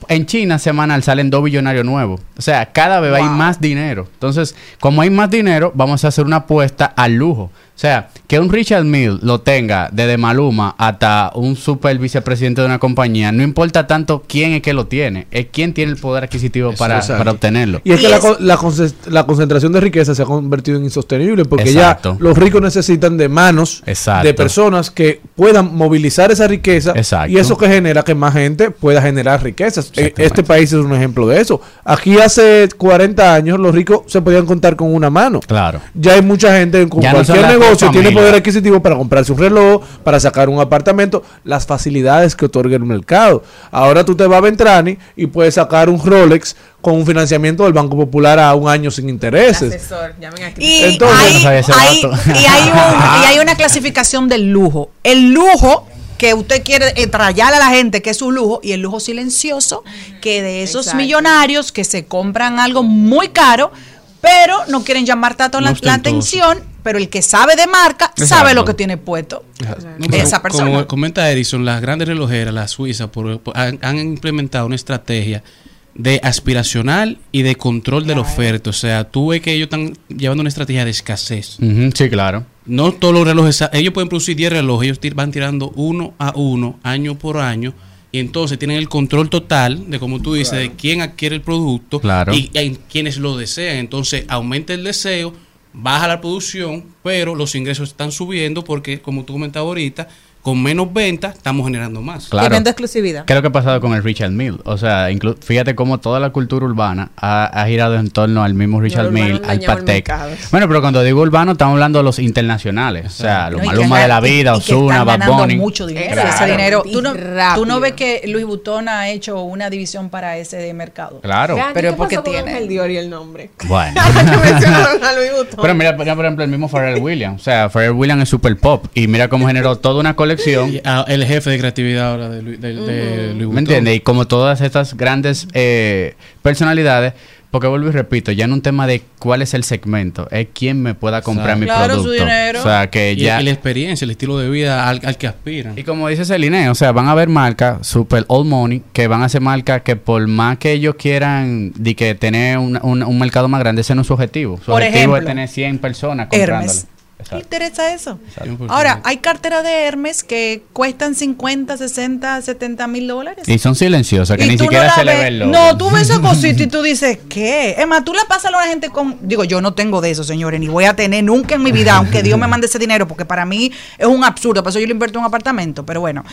en China semanal salen dos billonarios nuevos. O sea, cada vez hay más dinero. Entonces, como hay más dinero, vamos a hacer una apuesta al lujo. O sea, que un Richard Mill lo tenga desde Maluma hasta un super vicepresidente de una compañía, no importa tanto quién es que lo tiene, es quién tiene el poder adquisitivo para, para obtenerlo. Y es Y que la, es- la, la concentración de riqueza se ha convertido en insostenible porque Exacto. ya los ricos necesitan de manos Exacto. de personas que puedan movilizar esa riqueza Exacto. y eso que genera que más gente pueda generar riquezas. E-. Este país es un ejemplo de eso. Aquí hace 40 años los ricos se podían contar con una mano. Claro. Ya hay mucha gente con Ya no son cualquier las negocio tiene poder adquisitivo para comprarse un reloj, para sacar un apartamento, las facilidades que otorga el mercado. Ahora tú te vas a Ventrani y puedes sacar un Rolex con un financiamiento del Banco Popular a un año sin intereses. Asesor. Y, Entonces- hay, No sabía ese hay- dato. y hay un- y hay una clasificación del lujo. El lujo que usted quiere eh, trayar a la gente, que es un lujo, y el lujo silencioso, que de esos Exacto. millonarios que se compran algo muy caro, pero no quieren llamar tanto la, No la ostentoso. atención, pero el que sabe de marca sabe lo que tiene puesto. No, Esa persona. Como comenta Edison, las grandes relojeras, las suizas, por- por- han, han implementado una estrategia de aspiracional y de control de la oferta. O sea, tú ves que ellos están llevando una estrategia de escasez. Sí, claro. No todos los relojes, ellos pueden producir 10 relojes, ellos van tirando uno a uno, año por año, y entonces tienen el control total de, como tú dices, de quién adquiere el producto Claro. y en quienes lo desean. Entonces aumenta el deseo, baja la producción, pero los ingresos están subiendo porque, como tú comentabas ahorita, con menos ventas estamos generando más. Claro. Que vende exclusividad. ¿Qué es lo que ha pasado con el Richard Mill? O sea, inclu- fíjate cómo toda la cultura urbana ha, ha girado en torno al mismo Richard Mill, al el Patek. Bueno, pero cuando digo urbano, estamos hablando de los internacionales. O sea, los No, Maluma de la vida, están Bad ganando Bunny. mucho dinero. Claro. Ese dinero. Tú no, tú no ves que Louis Vuitton ha hecho una división para ese mercado. Claro. Pero ¿qué porque tiene- Ángel Dior y el nombre. Bueno. Mencionaron a Louis Vuitton. Pero mira, mira, por ejemplo, el mismo Pharrell Williams. O sea, Pharrell Williams es super pop. Y mira cómo generó toda una colección. Y, ah, el jefe de creatividad ahora de, de, de Louis Vuitton. ¿Me entiendes? Y como todas estas grandes eh, personalidades, porque vuelvo y repito, ya no un tema de cuál es el segmento, es quién me pueda comprar mi Claro, su producto. dinero. O sea, que Y, ya... y la experiencia, el estilo de vida al, al que aspiran. Y como dice Celine, o sea, van a haber marcas super old money que van a ser marcas que por más que ellos quieran de que tener un, un- un mercado más grande, ese no es su objetivo. Su Por objetivo es tener 100 personas comprándole. Hermes. ¿Te Exacto. interesa eso? 100%. Ahora, hay carteras de Hermes que cuestan 50, 60, 70 mil dólares. Y son silenciosas, que Y ni tú siquiera no la se le ves. ve el logo. No, tú ves esa cosita y tú dices, ¿qué? Es más, tú la pasas a la gente con. Digo, yo no tengo de eso, señores, ni voy a tener nunca en mi vida, aunque Dios me mande ese dinero, porque para mí es un absurdo. Por eso yo lo invierto en un apartamento. Pero bueno,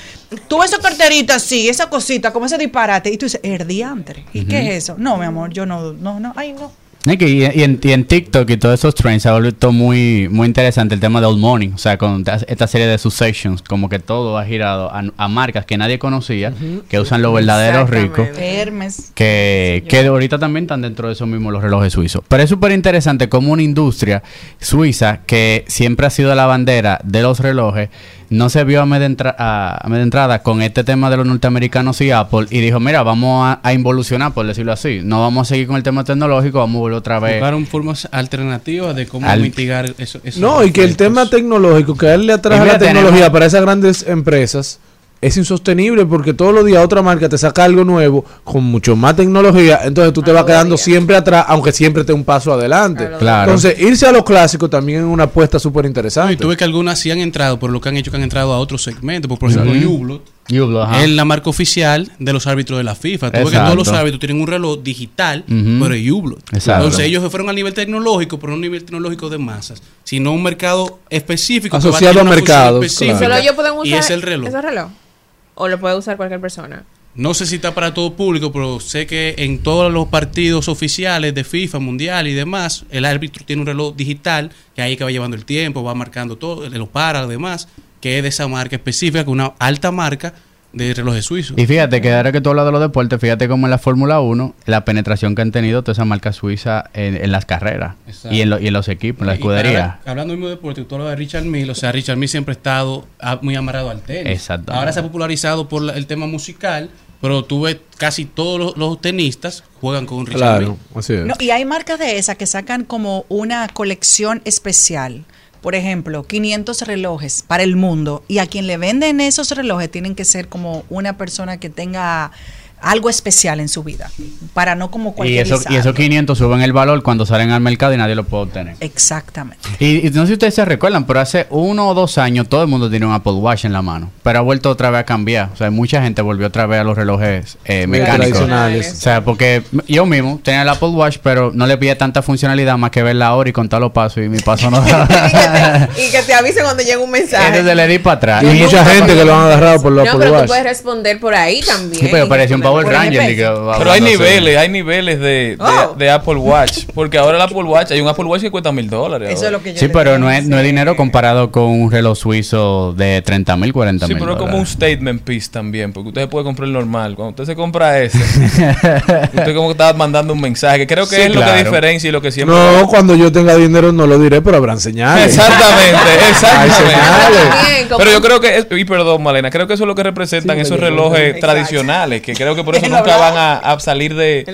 tú ves esa carterita así, esa cosita, como ese disparate, y tú dices, el diantre. ¿Y qué es eso? No, mi amor, yo no, no, no, ay, no. Y, y en, y en TikTok y todos esos trends se ha vuelto muy, muy interesante el tema de Old Money. O sea, con ta- esta serie de Successions, como que todo ha girado a, a marcas que nadie conocía, que usan los verdaderos ricos. Hermes. Que, que ahorita también están dentro de eso mismo los relojes suizos. Pero es súper interesante como una industria suiza que siempre ha sido la bandera de los relojes, no se vio amedrentada con este tema de los norteamericanos y Apple y dijo, mira, vamos a, a involucionar, por decirlo así. No vamos a seguir con el tema tecnológico, vamos a volver otra vez. Buscaron formas alternativas de cómo Al- mitigar eso. esos No, y que el tema tecnológico que a él le la tecnología tenemos- para esas grandes empresas es insostenible porque todos los días otra marca te saca algo nuevo con mucho más tecnología, entonces tú te vas quedando siempre atrás, aunque siempre esté un paso adelante. Claro. Entonces, irse a los clásicos también es una apuesta súper No, y interesante. tú ves que algunas sí han entrado, por lo que han hecho que han entrado a otros segmentos. Por, por ejemplo, Ujú. Hublot Hublot, ajá. es la marca oficial de los árbitros de la FIFA. Tú ves que todos los árbitros tienen un reloj digital, Ujú. pero es Hublot. Entonces ellos se fueron a nivel tecnológico, pero no a nivel tecnológico de masas, sino un mercado específico. que va Asociado a función mercados, claro. Solo ellos pueden usar Y es el reloj. ese reloj. O lo puede usar cualquier persona. No sé si está para todo público, pero sé que en todos los partidos oficiales de FIFA, Mundial y demás, el árbitro tiene un reloj digital que ahí que va llevando el tiempo, va marcando todo, lo para, demás, que es de esa marca específica, que una alta marca de relojes suizos. Y fíjate que ahora que tú hablas de los deportes, fíjate cómo en la Fórmula 1, la penetración que han tenido toda esa marca suiza en, en las carreras Exacto. y en, lo- y en los equipos, en la escudería. ahora, hablando del mismo deporte, tú hablas de Richard Mille, o sea, Richard Mille siempre ha estado muy amarrado al tenis. Exactamente. Ahora se ha popularizado por la- el tema musical, pero tú ves casi todos los, los tenistas juegan con Richard Claro, Mille. así es. No, y hay marcas de esas que sacan como una colección especial. Por ejemplo, 500 relojes para el mundo. Y a quien le venden esos relojes tienen que ser como una persona que tenga algo especial en su vida. Para no como Y, cualquier eso, y esos 500 suben el valor cuando salen al mercado y nadie lo puede obtener. Exactamente. Y, y no sé si ustedes se recuerdan, pero hace uno o dos años todo el mundo tiene un Apple Watch en la mano. Pero ha vuelto otra vez a cambiar. O sea, mucha gente volvió otra vez a los relojes eh, mecánicos. tradicionales. O sea, porque yo mismo tenía el Apple Watch, pero no le pide tanta funcionalidad más que ver la hora y contar los pasos. Y mi paso no y, que te, y que te avisen cuando llega un mensaje. Entonces le di para atrás. Y Y mucha gente que lo han agarrado por los No, Apple pero tú Watch. puedes responder por ahí también. Sí, pero parecía un Power Ranger. Que Pero hay niveles, hay niveles de, de, Oh. de Apple Watch. Porque ahora el Apple Watch, hay un Apple Watch que cuesta mil dólares. Eso es ahora. lo que yo Sí, pero no es, no es dinero comparado con un reloj suizo de 30 mil, 40 Sí, mil. pero es como un statement piece también, porque usted se puede comprar el normal. Cuando usted se compra ese, usted como que está mandando un mensaje, que creo que Sí, es lo que diferencia y lo que siempre... No, cuando yo tenga dinero no lo diré, pero habrán señales. Exactamente, Hay exactamente. Pero yo creo que, es, y perdón Malena, creo que eso es lo que representan Sí, esos relojes tradicionales, que creo que por eso nunca van a, a salir de,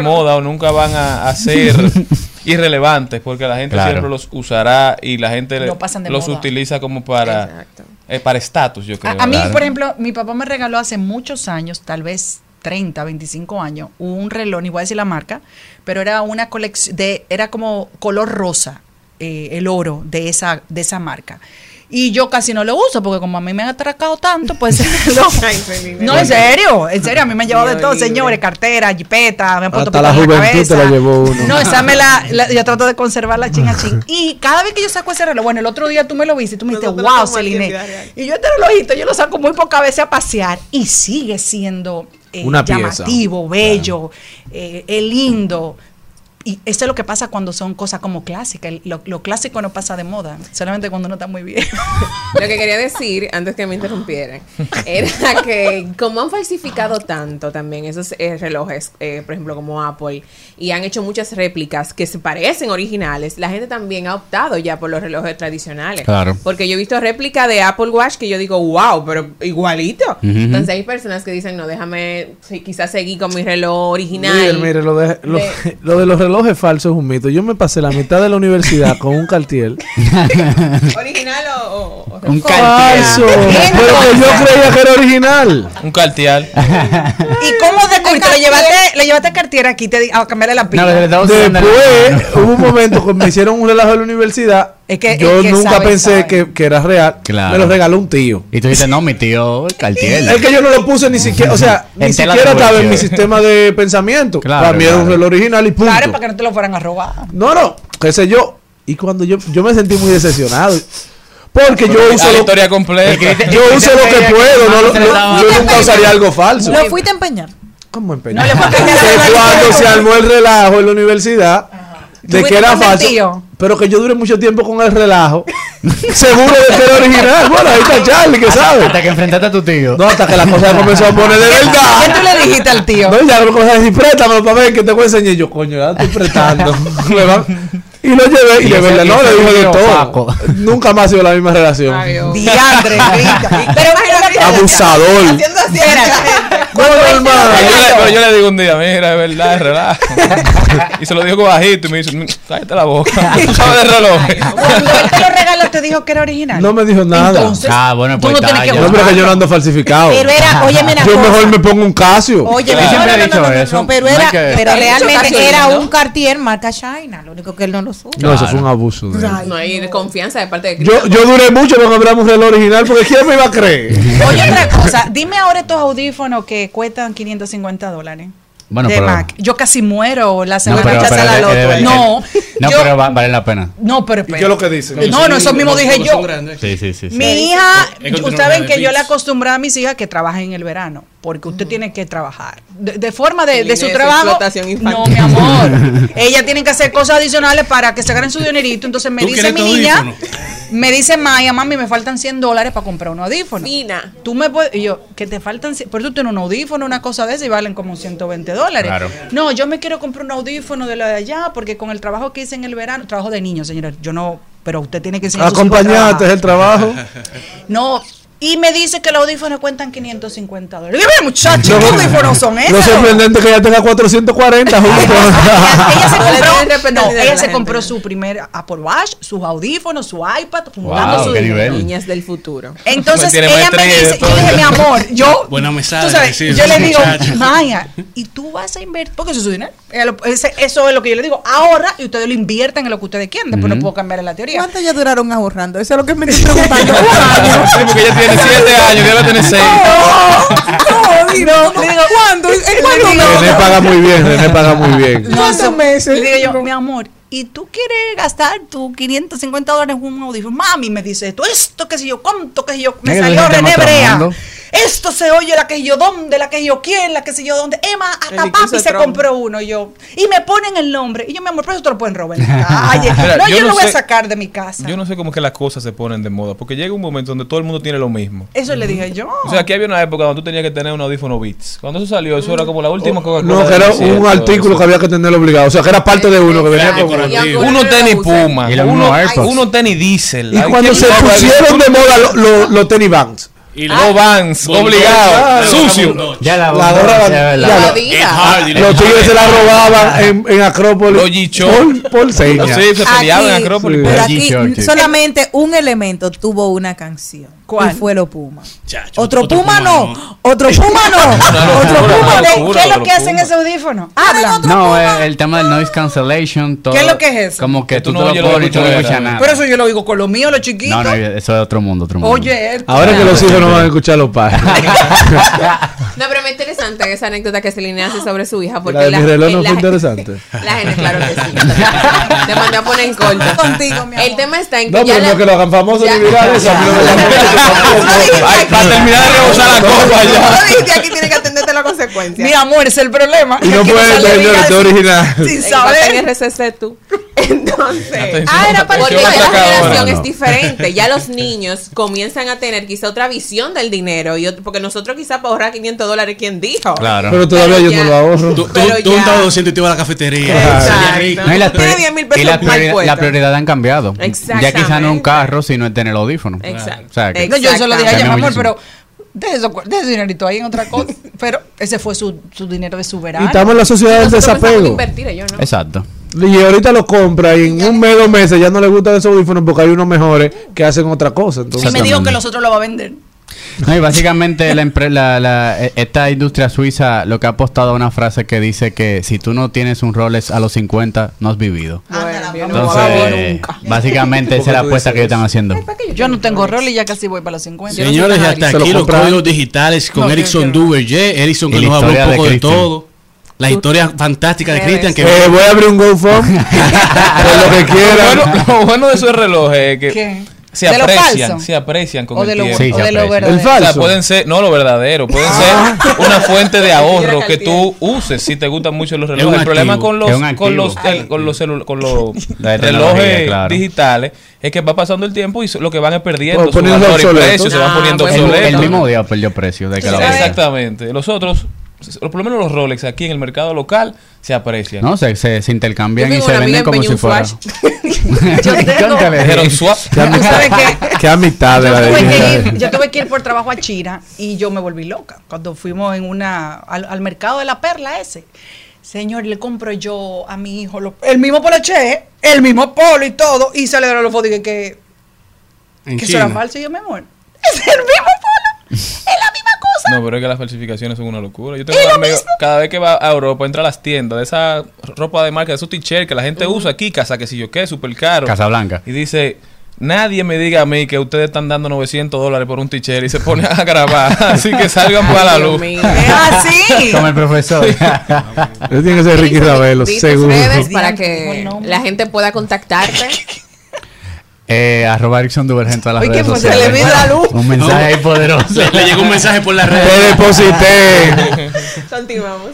moda o nunca van a, a ser irrelevantes, porque la gente Claro. siempre los usará y la gente No pasan de los moda. utiliza como para eh, para estatus, yo creo. A, a mí, Claro. por ejemplo, mi papá me regaló hace muchos años, tal vez 30, 25 años, un reloj, ni voy a decir la marca, pero era una colección de, era como color rosa, eh, el oro de esa, de esa marca. Y yo casi no lo uso porque como a mí me han atracado tanto, pues no, no, en serio, en serio, a mí me han llevado de todo, señores, cartera, jipeta, me han puesto Hasta la juventud te la llevó uno. No, esa me la, la- yo trato de conservarla chin a chin. Y cada vez que yo saco ese reloj, bueno, el otro día tú me lo viste y tú me dijiste, Nosotros wow, Celine. Y yo este relojito, yo lo saco muy pocas veces a pasear y sigue siendo eh, Una pieza. llamativo, bello, eh, es lindo. Y eso es lo que pasa cuando son cosas como clásicas. Lo, lo clásico no pasa de moda, solamente cuando uno está muy bien. Lo que quería decir, antes que me interrumpieran, era que como han falsificado tanto también esos eh, relojes, eh, por ejemplo, como Apple, y han hecho muchas réplicas que se parecen originales, la gente también ha optado ya por los relojes tradicionales. Claro. Porque yo he visto réplica de Apple Watch que yo digo, wow, pero igualito. Entonces hay personas que dicen, no, déjame sí, quizás seguir con mi reloj original. Mire, mire, lo de, lo, de- lo de los relojes falsos es un mito. Yo me pasé la mitad de la universidad con un Cartier. ¿Original o...? o- o- Un Falso. Pero que yo creía que era original. Un cartial. ¿Y cómo descubriste? ¿Le llevaste, le llevaste a Cartier aquí te di- a cambiarle la pila? No, Después hubo un momento que me hicieron un relajo en la universidad. Es que- yo es que nunca sabe, pensé sabe. Que, que era real. Claro. Me lo regaló un tío. Y tú dices, no, mi tío Cartier. Es que yo no lo puse ni siquiera, o sea, ni siquiera estaba en mi sistema de pensamiento. Claro, Para mí era un claro. reloj original y punto. Claro, para que no te lo fueran a robar. No, no, qué sé yo. Y cuando yo, yo me sentí muy decepcionado. Porque yo La uso lo, historia completa. yo uso lo que puedo. No, no- yo nunca usaría algo falso. Lo fuiste a empeñar. ¿Cómo empeñar? No Que la cuando se armó el relajo en la universidad, de ¿Tú que era falso, pero que yo duré mucho tiempo con el relajo, seguro de que era original. Bueno, ahí está Charlie, que sabe. Hasta que enfrentaste a tu tío. No, hasta que la cosa comenzó a poner de ¿Qué verdad. tú le dijiste al tío? No, ya me comenzó a decir, préstamelo para ver que te voy a enseñar. Y yo, coño, ya estoy prestando. Y lo llevé y, Y de ese- verdad, no, le dije de todo. Nunca más ha sido la misma relación. Diandre, grita. Pero una Abusador. Haciendo así. No, normal. Pero yo, le, pero yo le digo un día, mira, es verdad, es relajo. y se lo dijo con bajito y me dice, "Mm, cállate la boca. Tú sabes de reloj. Cuando él te lo regaló, te dijo que era original. No me dijo nada. Entonces, Ah, bueno, tú pues no está, tienes que. No, pero que yo no ando falsificado. Pero era, oye, mira, Yo mejor me pongo un Casio. Oye, no, siempre no, he no, dicho no, no, eso. no, pero No era, pero realmente era ¿no? un Cartier marca China, lo único que él no lo supo. No, eso Claro. fue un abuso. de él. No hay confianza de parte de Yo, yo duré mucho para comprarme un reloj original porque ¿quién me iba a creer? Oye, otra cosa, dime ahora estos audífonos que cuestan 550 dólares. Bueno, de pero- Mac. Yo casi muero la No, semana pero, que pero, hace la loto. eh, no, no, yo- pero va- vale la pena. no, pero ¿Y qué es lo que dicen? No, no, eso mismo dije yo. Sí, sí, sí. sí. Mi hija, ustedes una que yo le bits. acostumbré a mis hijas que trabajen en el verano, porque usted tiene que trabajar. De, de forma de, su de trabajo. explotación infantil. No, mi amor. Ellas tienen que hacer cosas adicionales para que se ganen su dinerito. Entonces me ¿Tú dice mi niña, audífono? me dice Maya, mami, me faltan 100 dólares para comprar un audífono. Fina. Tú me puedes, y yo, que te faltan, cien- pero tú tienes un audífono, una cosa de esa y valen como 120 dólares. Claro. No, yo me quiero comprar un audífono de la de allá porque con el trabajo que hice en el verano, trabajo de niños, señores, yo no, pero usted tiene que enseñar a sus hijos a Acompañante es el trabajo. No, y me dice que los audífonos cuentan 550 dólares. Dime, muchacho, ¿qué audífonos son esos? Lo sorprendente que ella tenga 440 juntos. ella se No compró, no, ella se compró su primer Apple Watch, sus audífonos, su iPad, fundando Wow, su qué dinero. nivel. Niñas del futuro. Entonces Tiene ella me dice, yo dije, mi amor, yo, Buena mesada, tú sabes, sí, yo le digo. Maya, y tú vas a invertir, porque eso es su dinero. Eso es lo que yo le digo, ahora y ustedes lo invierten en lo que ustedes quieran, después no puedo cambiar la teoría. ¿Cuánto ya duraron ahorrando? Eso es lo que me estoy preguntando. Sí, porque ella tiene 7 años, debe tener 6. no, dime, Le digo, ¿cuándo? ¿Cuándo? Le digo, René paga muy bien, René paga muy bien. No, ¿Cuántos meses? Le digo yo, mi amor, ¿y tú quieres gastar tus 550 dólares en un audífono? Mami me dice esto, esto que sé yo, cuánto que sé yo. Me salió René en Brea. mundo. Esto se oye la que yo dónde, la que yo quién, la que sé yo dónde. Emma, hasta papi se Trump. compró uno yo. Y me ponen el nombre. Y yo, mi amor, pero eso te lo pueden robar en la calle. Mira, no, yo yo, no lo voy a sé- sacar de mi casa. Yo no sé cómo que las cosas se ponen de moda, porque llega un momento donde todo el mundo tiene lo mismo. Eso le dije yo. O sea, aquí había una época donde tú tenías que tener un audífono Beats. Cuando eso salió, eso era como la última Coca-Cola No, que era un artículo eso. que había que tenerlo obligado. O sea, que era parte de uno que venía con. Uno tenis. Puma, uno, AirPods. uno tenis Diesel. Y cuando ¿quién se pusieron de moda los lo, los tenis banks. Y Los Vans, Bondol, obligado, sucio. Ya la, La gorra- ya, la- Hardy, Los tigres se la robaban en, en Acrópolis. Por, por señas. Sí, se peleaban en Acrópolis. Sí. pero aquí solamente un elemento tuvo una canción. ¿Cuál? Y fue lo Puma. Chacho, Otro, otro Puma, Puma no. Otro Puma no. Otro Puma. ¿Qué es lo que hacen ese audífono? Habla. No, el tema del noise cancellation. Todo, ¿Qué es lo que es eso? Como que Que tú, te no lo pones y tú no escuchas, nada. Pero eso yo lo digo con lo mío, lo chiquito. No, no, eso es otro mundo, otro mundo. Oye, Ahora que los hijos no van a escuchar a los padres. No, pero me interesante esa anécdota que Celine hace sobre su hija. Porque La de mi reloj no fue interesante. La gente, claro que sí. Te mandé a poner en corto. Contigo, mi amor. El tema está en que No, ya pero la- no que lo hagan famoso ni viral eso. No para terminar de rebosar la copa No ya. dijiste, aquí tiene que atenderte la consecuencia. Mi amor, ese es el problema. Y no Que puede sale ser viral este sin- original. Sin En saber. RCC tú. Entonces, Ah, era para porque que- ya la generación No, es diferente. Ya los niños comienzan a tener quizá otra visión del dinero. Y otro- porque nosotros quizá para ahorrar 500 dólares, ¿quién dijo? Claro. Pero todavía Pero yo ya. no lo ahorro. Tú, tú, tú untabas 200 y te ibas a la cafetería. No, y las, Tiene priori- 10 mil pesos y las mal priori- puestos. las prioridades han cambiado. Ya quizá no es un carro, sino es tener el audífono. Exacto. O sea, que- No, yo se lo dije a ella, mi Exactamente. amor, pero de eso, de ese dinerito ahí en otra cosa. Pero ese fue su, su dinero de su Y verano. estamos en la sociedad del desapego. invertir, ellos no. Exacto. Y ahorita lo compra y en un mes, dos meses ya no le gustan esos audífonos porque hay unos mejores que hacen otra cosa. y Entonces, me dijo que los otros lo va a vender. No, y básicamente la, la- la- e- esta industria suiza lo que ha apostado a una frase que dice que si tú no tienes un Rolex a los 50, no has vivido. Bueno, no Entonces, eh, básicamente esa es la apuesta que ellos están haciendo. Yo no tengo rol y ya casi voy para los 50. Señores, y hasta aquí los códigos digitales con No, quiero- Duverger. Erickson Y que nos habló un poco de todo. La historia fantástica de Cristian que eh, voy a abrir un GoFundMe. por lo que Lo quieran. bueno, lo bueno de esos relojes es que ¿Qué? se ¿De lo aprecian, se aprecian con O el de lo, tiempo. Sí, o se de lo aprecia. verdadero. El O sea, pueden ser, no lo verdadero, pueden ser una fuente de ahorro que tú uses si te gustan mucho los Es relojes. El problema con los con los el- con los con los relojes claro. digitales es que va pasando el tiempo y lo que van es perdiendo Bueno, su valor y precio, se van Ah, poniendo obsoletos. el mismo día perdió precio de que Sí, la ¿sabes? venta. Exactamente. Los otros, por lo menos los Rolex aquí en el mercado local se aprecian. No, se, se, se intercambian Yo y se venden en como si fuera. Yo tengo- swap. Qué ¿Tú amistad, qué? de la tuve, que de ir, yo tuve que ir por trabajo a China y yo me volví loca cuando fuimos en una al, al mercado de la perla ese. Señor, le compro yo a mi hijo lo- el mismo poloche, el mismo polo y todo, y se le dieron los fotos y que, que, en que eso era falso. Y yo, mi amor, es el mismo polo, es la misma cosa. No, pero es que las falsificaciones son una locura. Yo tengo un amigo, cada vez que va a Europa, entra a las tiendas de esa ropa de marca, de esos t-shirts que la gente usa aquí, casa que si yo qué, súper caro. Casablanca. Y dice, nadie me diga a mí que ustedes están dando 900 dólares por un t-shirt y se pone a grabar. Así que salgan para la luz. Es así. Como el profesor. Eso tiene que ser Ricky Ravelo, seguro. redes para que la gente pueda contactarte. eh, arroba Erickson Duverger en todas las Oye, redes pues se sociales. le vino la luz. Un mensaje ahí poderoso. Le, le llegó un mensaje por la red. Te deposité. Continuamos.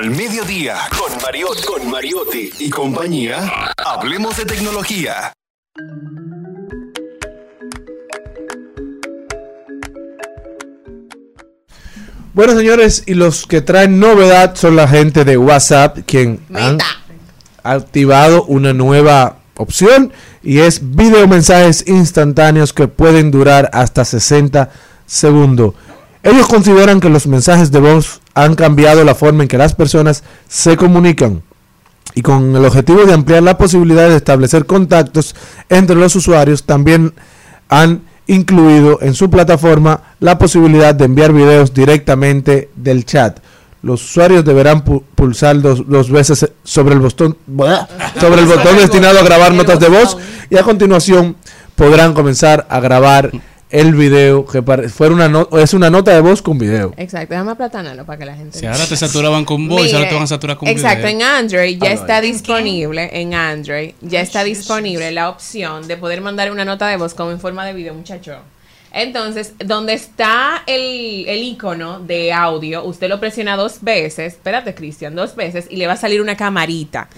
Al Mediodía, con, Mariot, con Mariotti y compañía, hablemos de tecnología. Bueno, señores, y los que traen novedad son la gente de WhatsApp, quien han activado una nueva opción y es video mensajes instantáneos que pueden durar hasta 60 segundos. Ellos consideran que los mensajes de voz han cambiado la forma en que las personas se comunican y con el objetivo de ampliar la posibilidad de establecer contactos entre los usuarios, también han incluido en su plataforma la posibilidad de enviar videos directamente del chat. Los usuarios deberán pu- pulsar dos, dos veces sobre el botón sobre el botón destinado a grabar notas de voz y a continuación podrán comenzar a grabar el video que pare- fuera una no- es una nota de voz con video. Exacto, déjame aplatanarlo para que la gente. Si ahora te saturaban con voz, Mire, ahora te van a saturar con Exacto, video. en Android ya Ah, está disponible, en Android ya está disponible la opción de poder mandar una nota de voz como en forma de video, muchacho. Entonces, donde está el, el icono de audio, usted lo presiona dos veces, espérate Cristian, dos veces y le va a salir una camarita.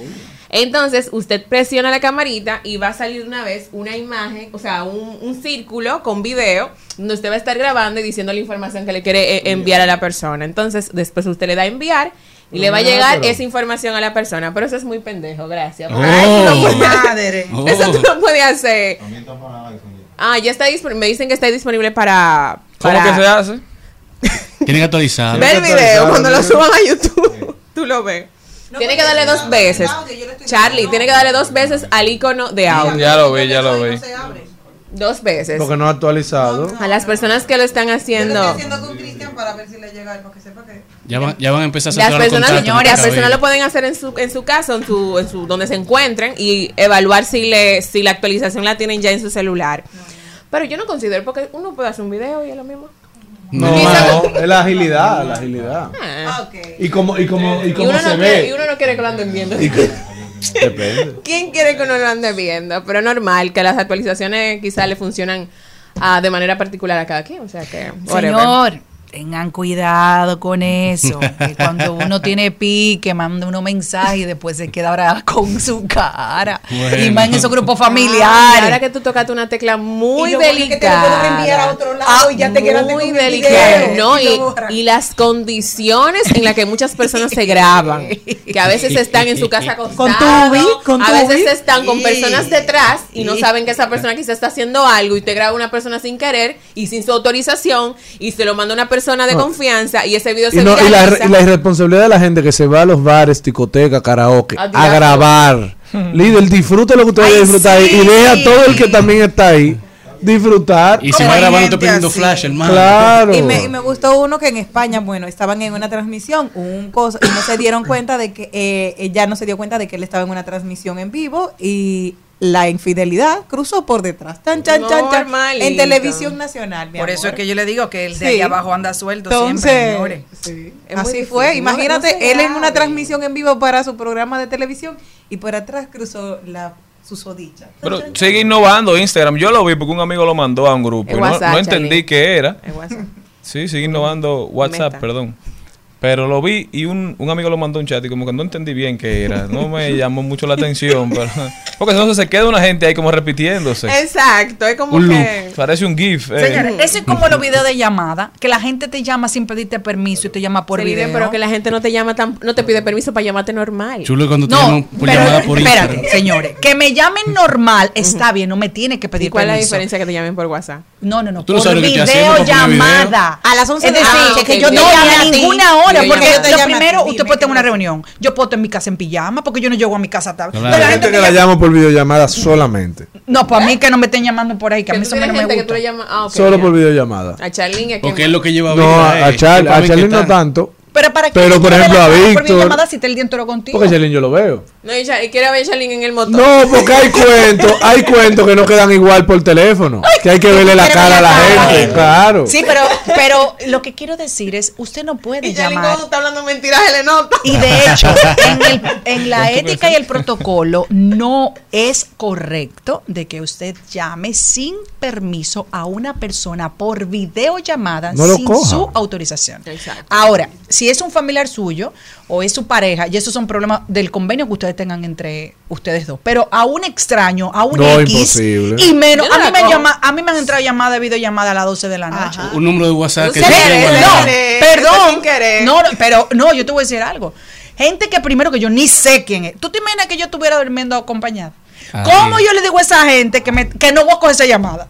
Entonces, usted presiona la camarita y va a salir una vez una imagen, o sea, un, un círculo con video, donde usted va a estar grabando y diciendo la información que le quiere eh, enviar a la persona. Entonces, después usted le da a enviar y le va a llegar pero- esa información a la persona. Pero eso es muy pendejo, gracias. Oh. Ay, tú no puedes- Madre. Eso tú no puedes hacer. Ah, ya está disponible. Me dicen que está disponible para. ¿Cómo para- que se hace? Tienen que actualizar. Ve el video cuando lo suban a YouTube. Tú lo ves. tiene que darle dos veces. Charlie, tiene que darle dos veces al icono de audio. Ya lo vi, ya lo vi. Dos veces. Porque no ha actualizado. A las personas que lo están haciendo. con Cristian para ver si le llega para que sepa que. Ya van, ya van a empezar a Las saturar los personas, señores, las personas lo pueden hacer en su, en su caso, en su, en su, donde se encuentren y evaluar si le, si la actualización la tienen ya en su celular. Pero yo no considero porque uno puede hacer un video y es lo mismo. No, es la agilidad, la agilidad. Ah. Y como, y como, y Y como uno, se no ve. quiere, y uno no quiere que lo anden viendo. Depende. ¿Quién quiere que uno lo ande viendo? Pero es normal que las actualizaciones quizás le funcionan ah, de manera particular a cada quien. O sea que. whatever. Señor, tengan cuidado con eso. Que cuando uno tiene pique, manda uno mensaje y después se queda ahora con su cara. Bueno. Y más en esos grupos Ay, familiares. ahora que tú tocaste una tecla muy Y lo bueno es que te lo delicada. pueden enviar a otro lado y ya te quedaste muy delicada. No, Y y, las condiciones en las que muchas personas se graban. Que a veces están en su casa acostados. Con tubi, con a tubi. veces están con personas detrás y no saben que esa persona quizás está haciendo algo y te graba una persona sin querer y sin su autorización y se lo manda una persona de No. confianza y ese video Y, se no, y, la, y la irresponsabilidad de la gente que se va a los bares, discotecas, karaoke, A grabar. Líder, disfrute lo que usted vaya a disfrutar y deja a todo el que también está ahí disfrutar. Y se va grabando usted prendiendo flash, hermano. Claro. Y me, y me gustó uno que en España, bueno, estaban en una transmisión, un cosa, y no se dieron cuenta de que, eh, ella no se dio cuenta de que él estaba en una transmisión en vivo y la infidelidad cruzó por detrás. Tan, chan, chan, chan, Normalito. en televisión nacional. mi Por eso es que yo le digo que el de Sí. allá abajo anda suelto Entonces, siempre, señores. sí, así difícil. fue. Imagínate, no él en una transmisión en vivo para su programa de televisión y por atrás cruzó la susodicha. Pero sigue innovando Instagram. Yo lo vi porque un amigo lo mandó a un grupo. Y no, WhatsApp, no entendí Charlie. qué era. WhatsApp. Sí, sigue innovando WhatsApp, Meta. perdón. Pero lo vi y un, un amigo lo mandó un chat y como que no entendí bien qué era. No me llamó mucho la atención. Pero, porque entonces se queda una gente ahí como repitiéndose. Exacto, es como Un que. loop. Parece un GIF. eh. Señores, eso es como los videos de llamada, que la gente te llama sin pedirte permiso y te llama por Celine, video. pero que la gente no te llama tan, no te pide permiso para llamarte normal. Chulo cuando te No, llaman por pero llamada por espérate, Instagram. señores, que me llamen normal está bien, no me tiene que pedir ¿Y cuál es la permiso. diferencia que te llamen por WhatsApp? No, no, no, Tú no por sabes videollamada. A las 11 es de la decir, noche, que que yo no llame a ninguna hora, que yo porque ti. lo primero, ti, usted puede tener una reunión. Yo puedo estar en mi casa en pijama, porque yo no llego a mi casa tarde. Hay gente que la llama por videollamada solamente. No, pues a mí que no me estén llamando por ahí, que a mí eso no me gusta. Ah, Solo ya. por videollamada. A Charlene. Porque es lo que lleva No, a, eh. a Para Charlene no tanto. Pero para qué Pero, por ejemplo, a Víctor- videollamada si está el día entero contigo? Porque Charlene yo lo veo. No, y Char- y quiere ver a Charlene en el motor. No, porque hay cuentos, hay cuentos que no quedan igual por teléfono. Que hay que verle la cara a la gente, claro. Sí, pero, pero lo que quiero decir es, usted no puede Y llamar. cuando está hablando mentiras, le nota. Y de hecho, en, el- en la ética y el protocolo no es correcto de que usted llame sin permiso a una persona por videollamada No sin coja. su autorización. Exacto. Ahora, si es un familiar suyo o es su pareja, y esos son problemas del convenio que ustedes tengan entre ustedes dos, pero a un extraño, a un No, X, imposible. y menos, a mí, me llama- a mí me han entrado llamadas de videollamada a las 12 de la noche. Un número de WhatsApp que no, Perdón. No, no, pero no, yo te voy a decir algo. Gente que primero que yo ni sé quién es. ¿Tú te imaginas que yo estuviera durmiendo acompañada? Ay. ¿Cómo yo le digo a esa gente que, me, que no voy a coger esa llamada?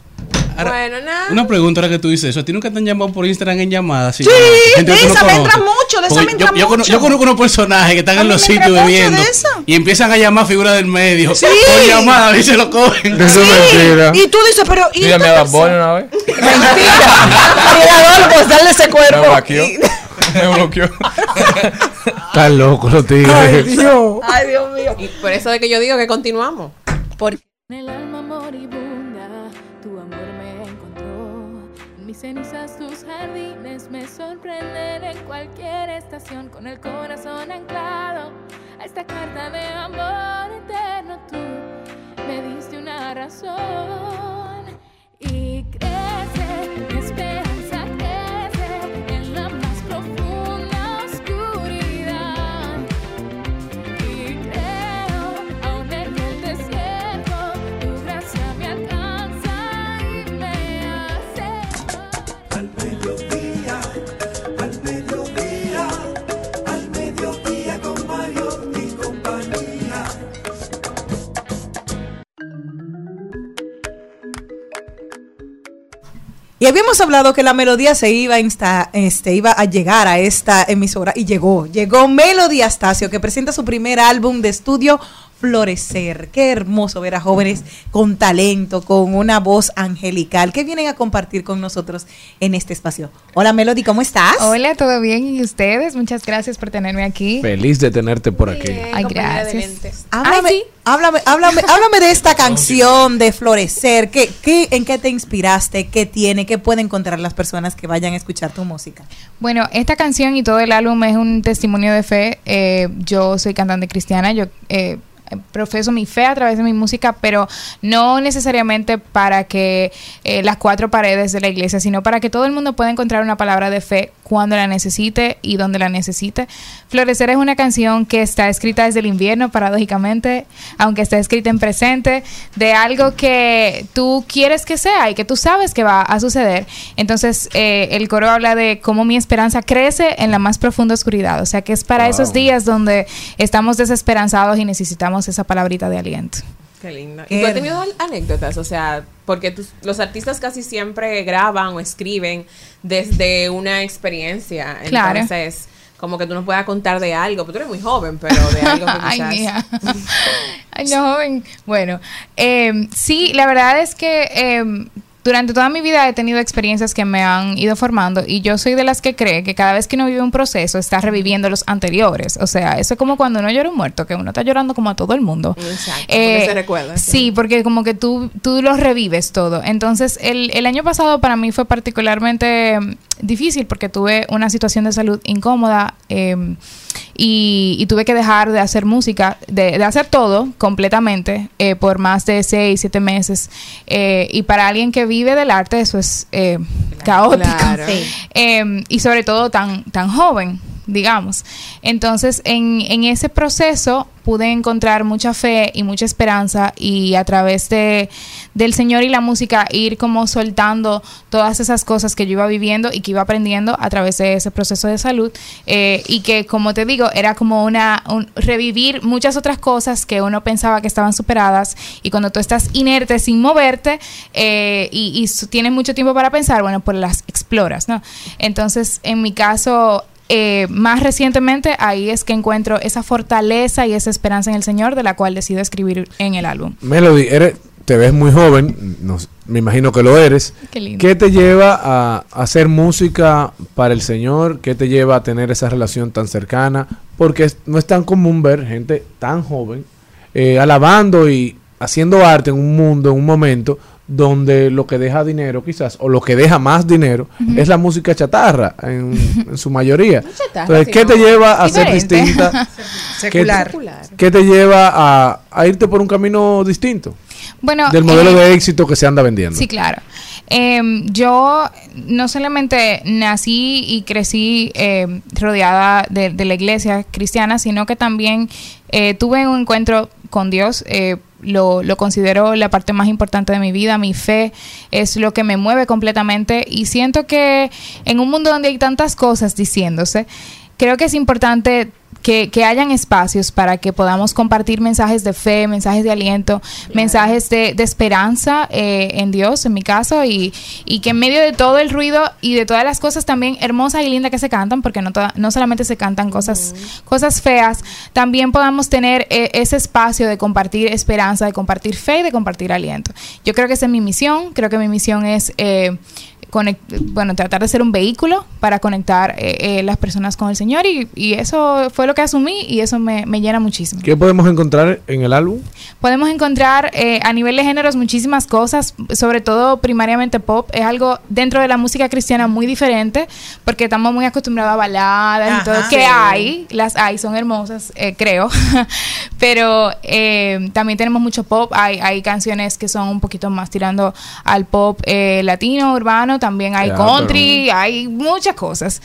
Bueno, nada. Una pregunta ahora que tú dices eso. ¿A ti nunca te han llamado por Instagram en llamadas? Sí, de no esa me entra mucho, de esa me entra yo, mucho. yo conozco unos personajes que están A en los sitios bebiendo y empiezan a llamar figuras del medio Sí. por llamadas y se lo cogen. Eso es mentira. Y tú dices, pero. ¿y Dígame a Bad una vez. Mentira. pues darle ese Me cuerpo. bloqueó. Me bloqueó. Están locos los tigres. Ay, Dios. Ay, Dios mío. Y por eso es que yo digo que continuamos. Porque En el alma cenizas tus jardines me sorprenden en cualquier estación con el corazón anclado a esta carta de amor eterno. Tú me diste una razón Y habíamos hablado que la melodía se iba a, insta- este, iba a llegar a esta emisora y llegó. Llegó Melody Astacio, que presenta su primer álbum de estudio, Florecer. Qué hermoso ver a jóvenes con talento, con una voz angelical, que vienen a compartir con nosotros en este espacio. Hola Melody, ¿cómo estás? Hola, ¿todo bien? ¿Y ustedes? Muchas gracias por tenerme aquí. Feliz de tenerte por aquí. Ay, gracias. Háblame, háblame, háblame, háblame de esta canción de Florecer. ¿Qué, qué, ¿En qué te inspiraste? ¿Qué tiene? ¿Qué pueden encontrar las personas que vayan a escuchar tu música? Bueno, esta canción y todo el álbum es un testimonio de fe. Eh, yo soy cantante cristiana, yo eh, profeso mi fe a través de mi música, pero no necesariamente para que eh, las cuatro paredes de la iglesia, sino para que todo el mundo pueda encontrar una palabra de fe cuando la necesite y donde la necesite. Florecer es una canción que está escrita desde el invierno, paradójicamente, aunque está escrita en presente, de algo que tú quieres que sea y que tú sabes que va a suceder. Entonces, eh, el coro habla de cómo mi esperanza crece en la más profunda oscuridad. O sea, que es para Wow. esos días donde estamos desesperanzados y necesitamos esa palabrita de aliento. Qué lindo. ¿Y tú has tenido anécdotas? O sea, porque tus- los artistas casi siempre graban o escriben desde una experiencia. Claro. Entonces, como que tú nos puedas contar de algo. Pero tú eres muy joven, pero de algo que Ay, quizás... mía. Ay, no, joven. Bueno, eh, sí, la verdad es que eh, durante toda mi vida he tenido experiencias que me han ido formando y yo soy de las que cree que cada vez que uno vive un proceso está reviviendo los anteriores. O sea, eso es como cuando uno llora un muerto, que uno está llorando como a todo el mundo. Exacto, Eh, porque se recuerda. Sí, porque como que tú, tú lo revives todo. Entonces, el, el año pasado para mí fue particularmente mm, difícil porque tuve una situación de salud incómoda eh, y, y tuve que dejar de hacer música, de, de hacer todo completamente eh, por más de seis, siete meses. Eh, y para alguien que vive del arte eso es eh, caótico. Claro. Sí. Eh, y sobre todo tan, tan joven digamos. Entonces, en, en ese proceso pude encontrar mucha fe y mucha esperanza y a través de, del Señor y la música ir como soltando todas esas cosas que yo iba viviendo y que iba aprendiendo a través de ese proceso de salud eh, y que, como te digo, era como una un- revivir muchas otras cosas que uno pensaba que estaban superadas y cuando tú estás inerte sin moverte eh, y, y tienes mucho tiempo para pensar, bueno, pues las exploras, ¿no? Entonces, en mi caso, eh, más recientemente ahí es que encuentro esa fortaleza y esa esperanza en el Señor de la cual decido escribir en el álbum. Melody, eres, te ves muy joven, no me imagino que lo eres. Qué lindo. ¿Qué te lleva a hacer música para el Señor? ¿Qué te lleva a tener esa relación tan cercana? Porque es- no es tan común ver gente tan joven eh, alabando y haciendo arte en un mundo, en un momento donde lo que deja dinero quizás, o lo que deja más dinero, es la música chatarra en, en su mayoría. chatarra, Entonces, ¿qué te lleva a ser distinta? ¿Qué te- Secular. ¿Qué te lleva a, a irte por un camino distinto? Bueno, del modelo eh, de éxito que se anda vendiendo. Sí, claro. Em, yo no solamente nací y crecí em, rodeada de, de la iglesia cristiana, sino que también eh, tuve un encuentro con Dios. Lo considero la parte más importante de mi vida. Mi fe es lo que me mueve completamente y siento que en un mundo donde hay tantas cosas diciéndose, creo que es importante que, que hayan espacios para que podamos compartir mensajes de fe, mensajes de aliento, mensajes de, de esperanza eh, en Dios, en mi caso, y, y que en medio de todo el ruido y de todas las cosas también hermosas y lindas que se cantan, porque no, toda- no solamente se cantan cosas, cosas feas, también podamos tener eh, ese espacio de compartir esperanza, de compartir fe y de compartir aliento. Yo creo que esa es mi misión, creo que mi misión es... eh, bueno, tratar de ser un vehículo para conectar eh, eh, las personas con el Señor y, y eso fue lo que asumí y eso me, me llena muchísimo. ¿Qué podemos encontrar en el álbum? Podemos encontrar eh, a nivel de géneros muchísimas cosas, sobre todo primariamente pop. Es algo dentro de la música cristiana muy diferente, porque estamos muy acostumbrados a baladas y Ajá. todo. Que Sí. hay, las hay, son hermosas, eh, creo. Pero eh, también tenemos mucho pop. Hay, hay canciones que son un poquito más tirando al pop eh, latino, urbano. También hay Ya, country, hay muchas cosas.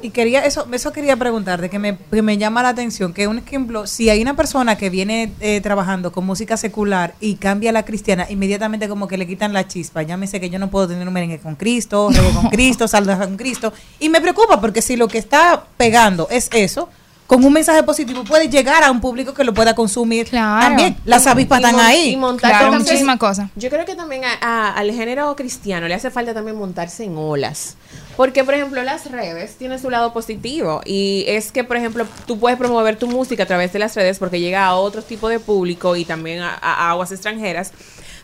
Y quería eso, eso quería preguntar, de que me, que me llama la atención, que un ejemplo, si hay una persona que viene eh, trabajando con música secular y cambia a la cristiana, inmediatamente como que le quitan la chispa. Llámese que yo no puedo tener un merengue con Cristo, reggae con Cristo, salsa con Cristo. Y me preocupa porque si lo que está pegando es eso, con un mensaje positivo puede llegar a un público que lo pueda consumir también. Las avispas están ahí. y montarse Claro, muchísimas cosas. Yo creo que también a- a- al género cristiano le hace falta también montarse en olas. Porque, por ejemplo, las redes tienen su lado positivo. Y es que, por ejemplo, tú puedes promover tu música a través de las redes porque llega a otro tipo de público y también a, a aguas extranjeras.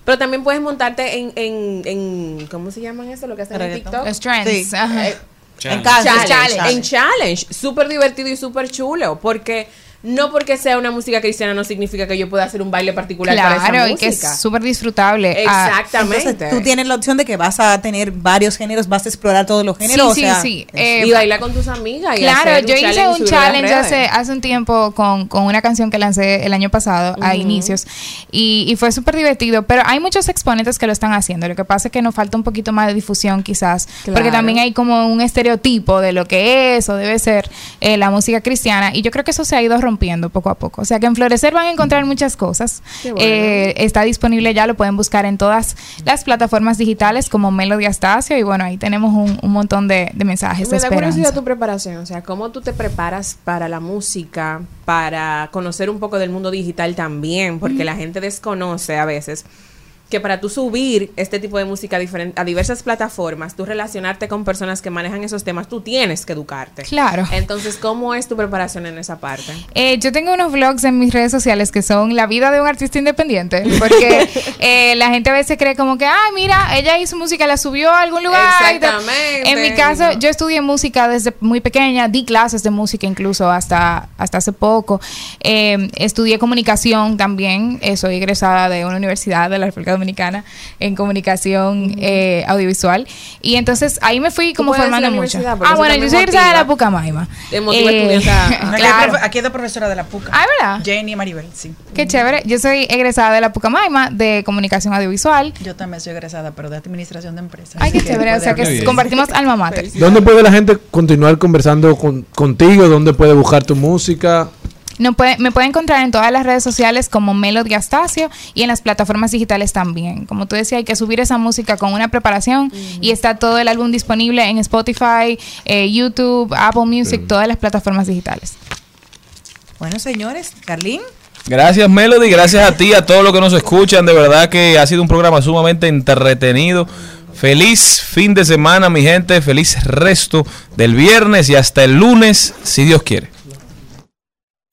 Pero también puedes montarte en, en, en ¿cómo se llaman eso? Lo que hacen en. TikTok. Los trends, ajá. Eh, Challenge. en challenge, Challenge. en challenge, súper divertido y súper chulo, porque no porque sea una música cristiana no significa que yo pueda hacer un baile particular para esa Claro, y que es súper disfrutable. Ah, Exactamente. Entonces, tú tienes la opción de que vas a tener varios géneros, vas a explorar todos los géneros. Sí, o sea, sí. Eh, y bailar con tus amigas. y Claro, hacer yo hice challenge un challenge hace, hace un tiempo con, con una canción que lancé el año pasado, a inicios, y, y fue súper divertido, pero hay muchos exponentes que lo están haciendo, lo que pasa es que nos falta un poquito más de difusión quizás, porque Claro. también hay como un estereotipo de lo que es o debe ser eh, la música cristiana, y yo creo que eso se ha ido rompiendo poco a poco, o sea que en Florecer van a encontrar muchas cosas, bueno. Eh, está disponible ya, lo pueden buscar en todas las plataformas digitales como Melody Astacio, y bueno, ahí tenemos un, un montón de, de mensajes de Me da curiosidad esperanza. tu preparación, o sea, cómo tú te preparas para la música, para conocer un poco del mundo digital también, porque la gente desconoce a veces que para tú subir este tipo de música a diversas plataformas, tú relacionarte con personas que manejan esos temas, tú tienes que educarte. Claro. Entonces, ¿cómo es tu preparación en esa parte? Eh, yo tengo unos vlogs en mis redes sociales que son la vida de un artista independiente, porque eh, la gente a veces cree como que, ay, mira, ella hizo música, la subió a algún lugar. y tal". Exactamente. En mi caso, yo estudié música desde muy pequeña, di clases de música incluso hasta, hasta hace poco. Eh, estudié comunicación también, eh, soy egresada de una universidad de la República Dominicana en comunicación eh, audiovisual. Y entonces ahí me fui como formando mucho. Ah, bueno, yo soy egresada de la Pucamaima. Eh, claro. Aquí hay dos profesora de la PUCA. Ah, ¿verdad? Jenny Maribel, sí. Qué chévere. Yo soy egresada de la Pucamaima de comunicación audiovisual. Yo también soy egresada, pero de administración de empresas. Ay, qué chévere. O sea que compartimos alma mater. ¿Dónde puede la gente continuar conversando con- contigo? ¿Dónde puede buscar tu música? No puede, me puede encontrar en todas las redes sociales como Melody Astacio y en las plataformas digitales también. Como tú decías, hay que subir esa música con una preparación y está todo el álbum disponible en Spotify, eh, YouTube, Apple Music, todas las plataformas digitales. Bueno, señores, Carlín. Gracias Melody, gracias a ti, a todos los que nos escuchan. De verdad que ha sido un programa sumamente entretenido. Feliz fin de semana, mi gente. Feliz resto del viernes y hasta el lunes, si Dios quiere.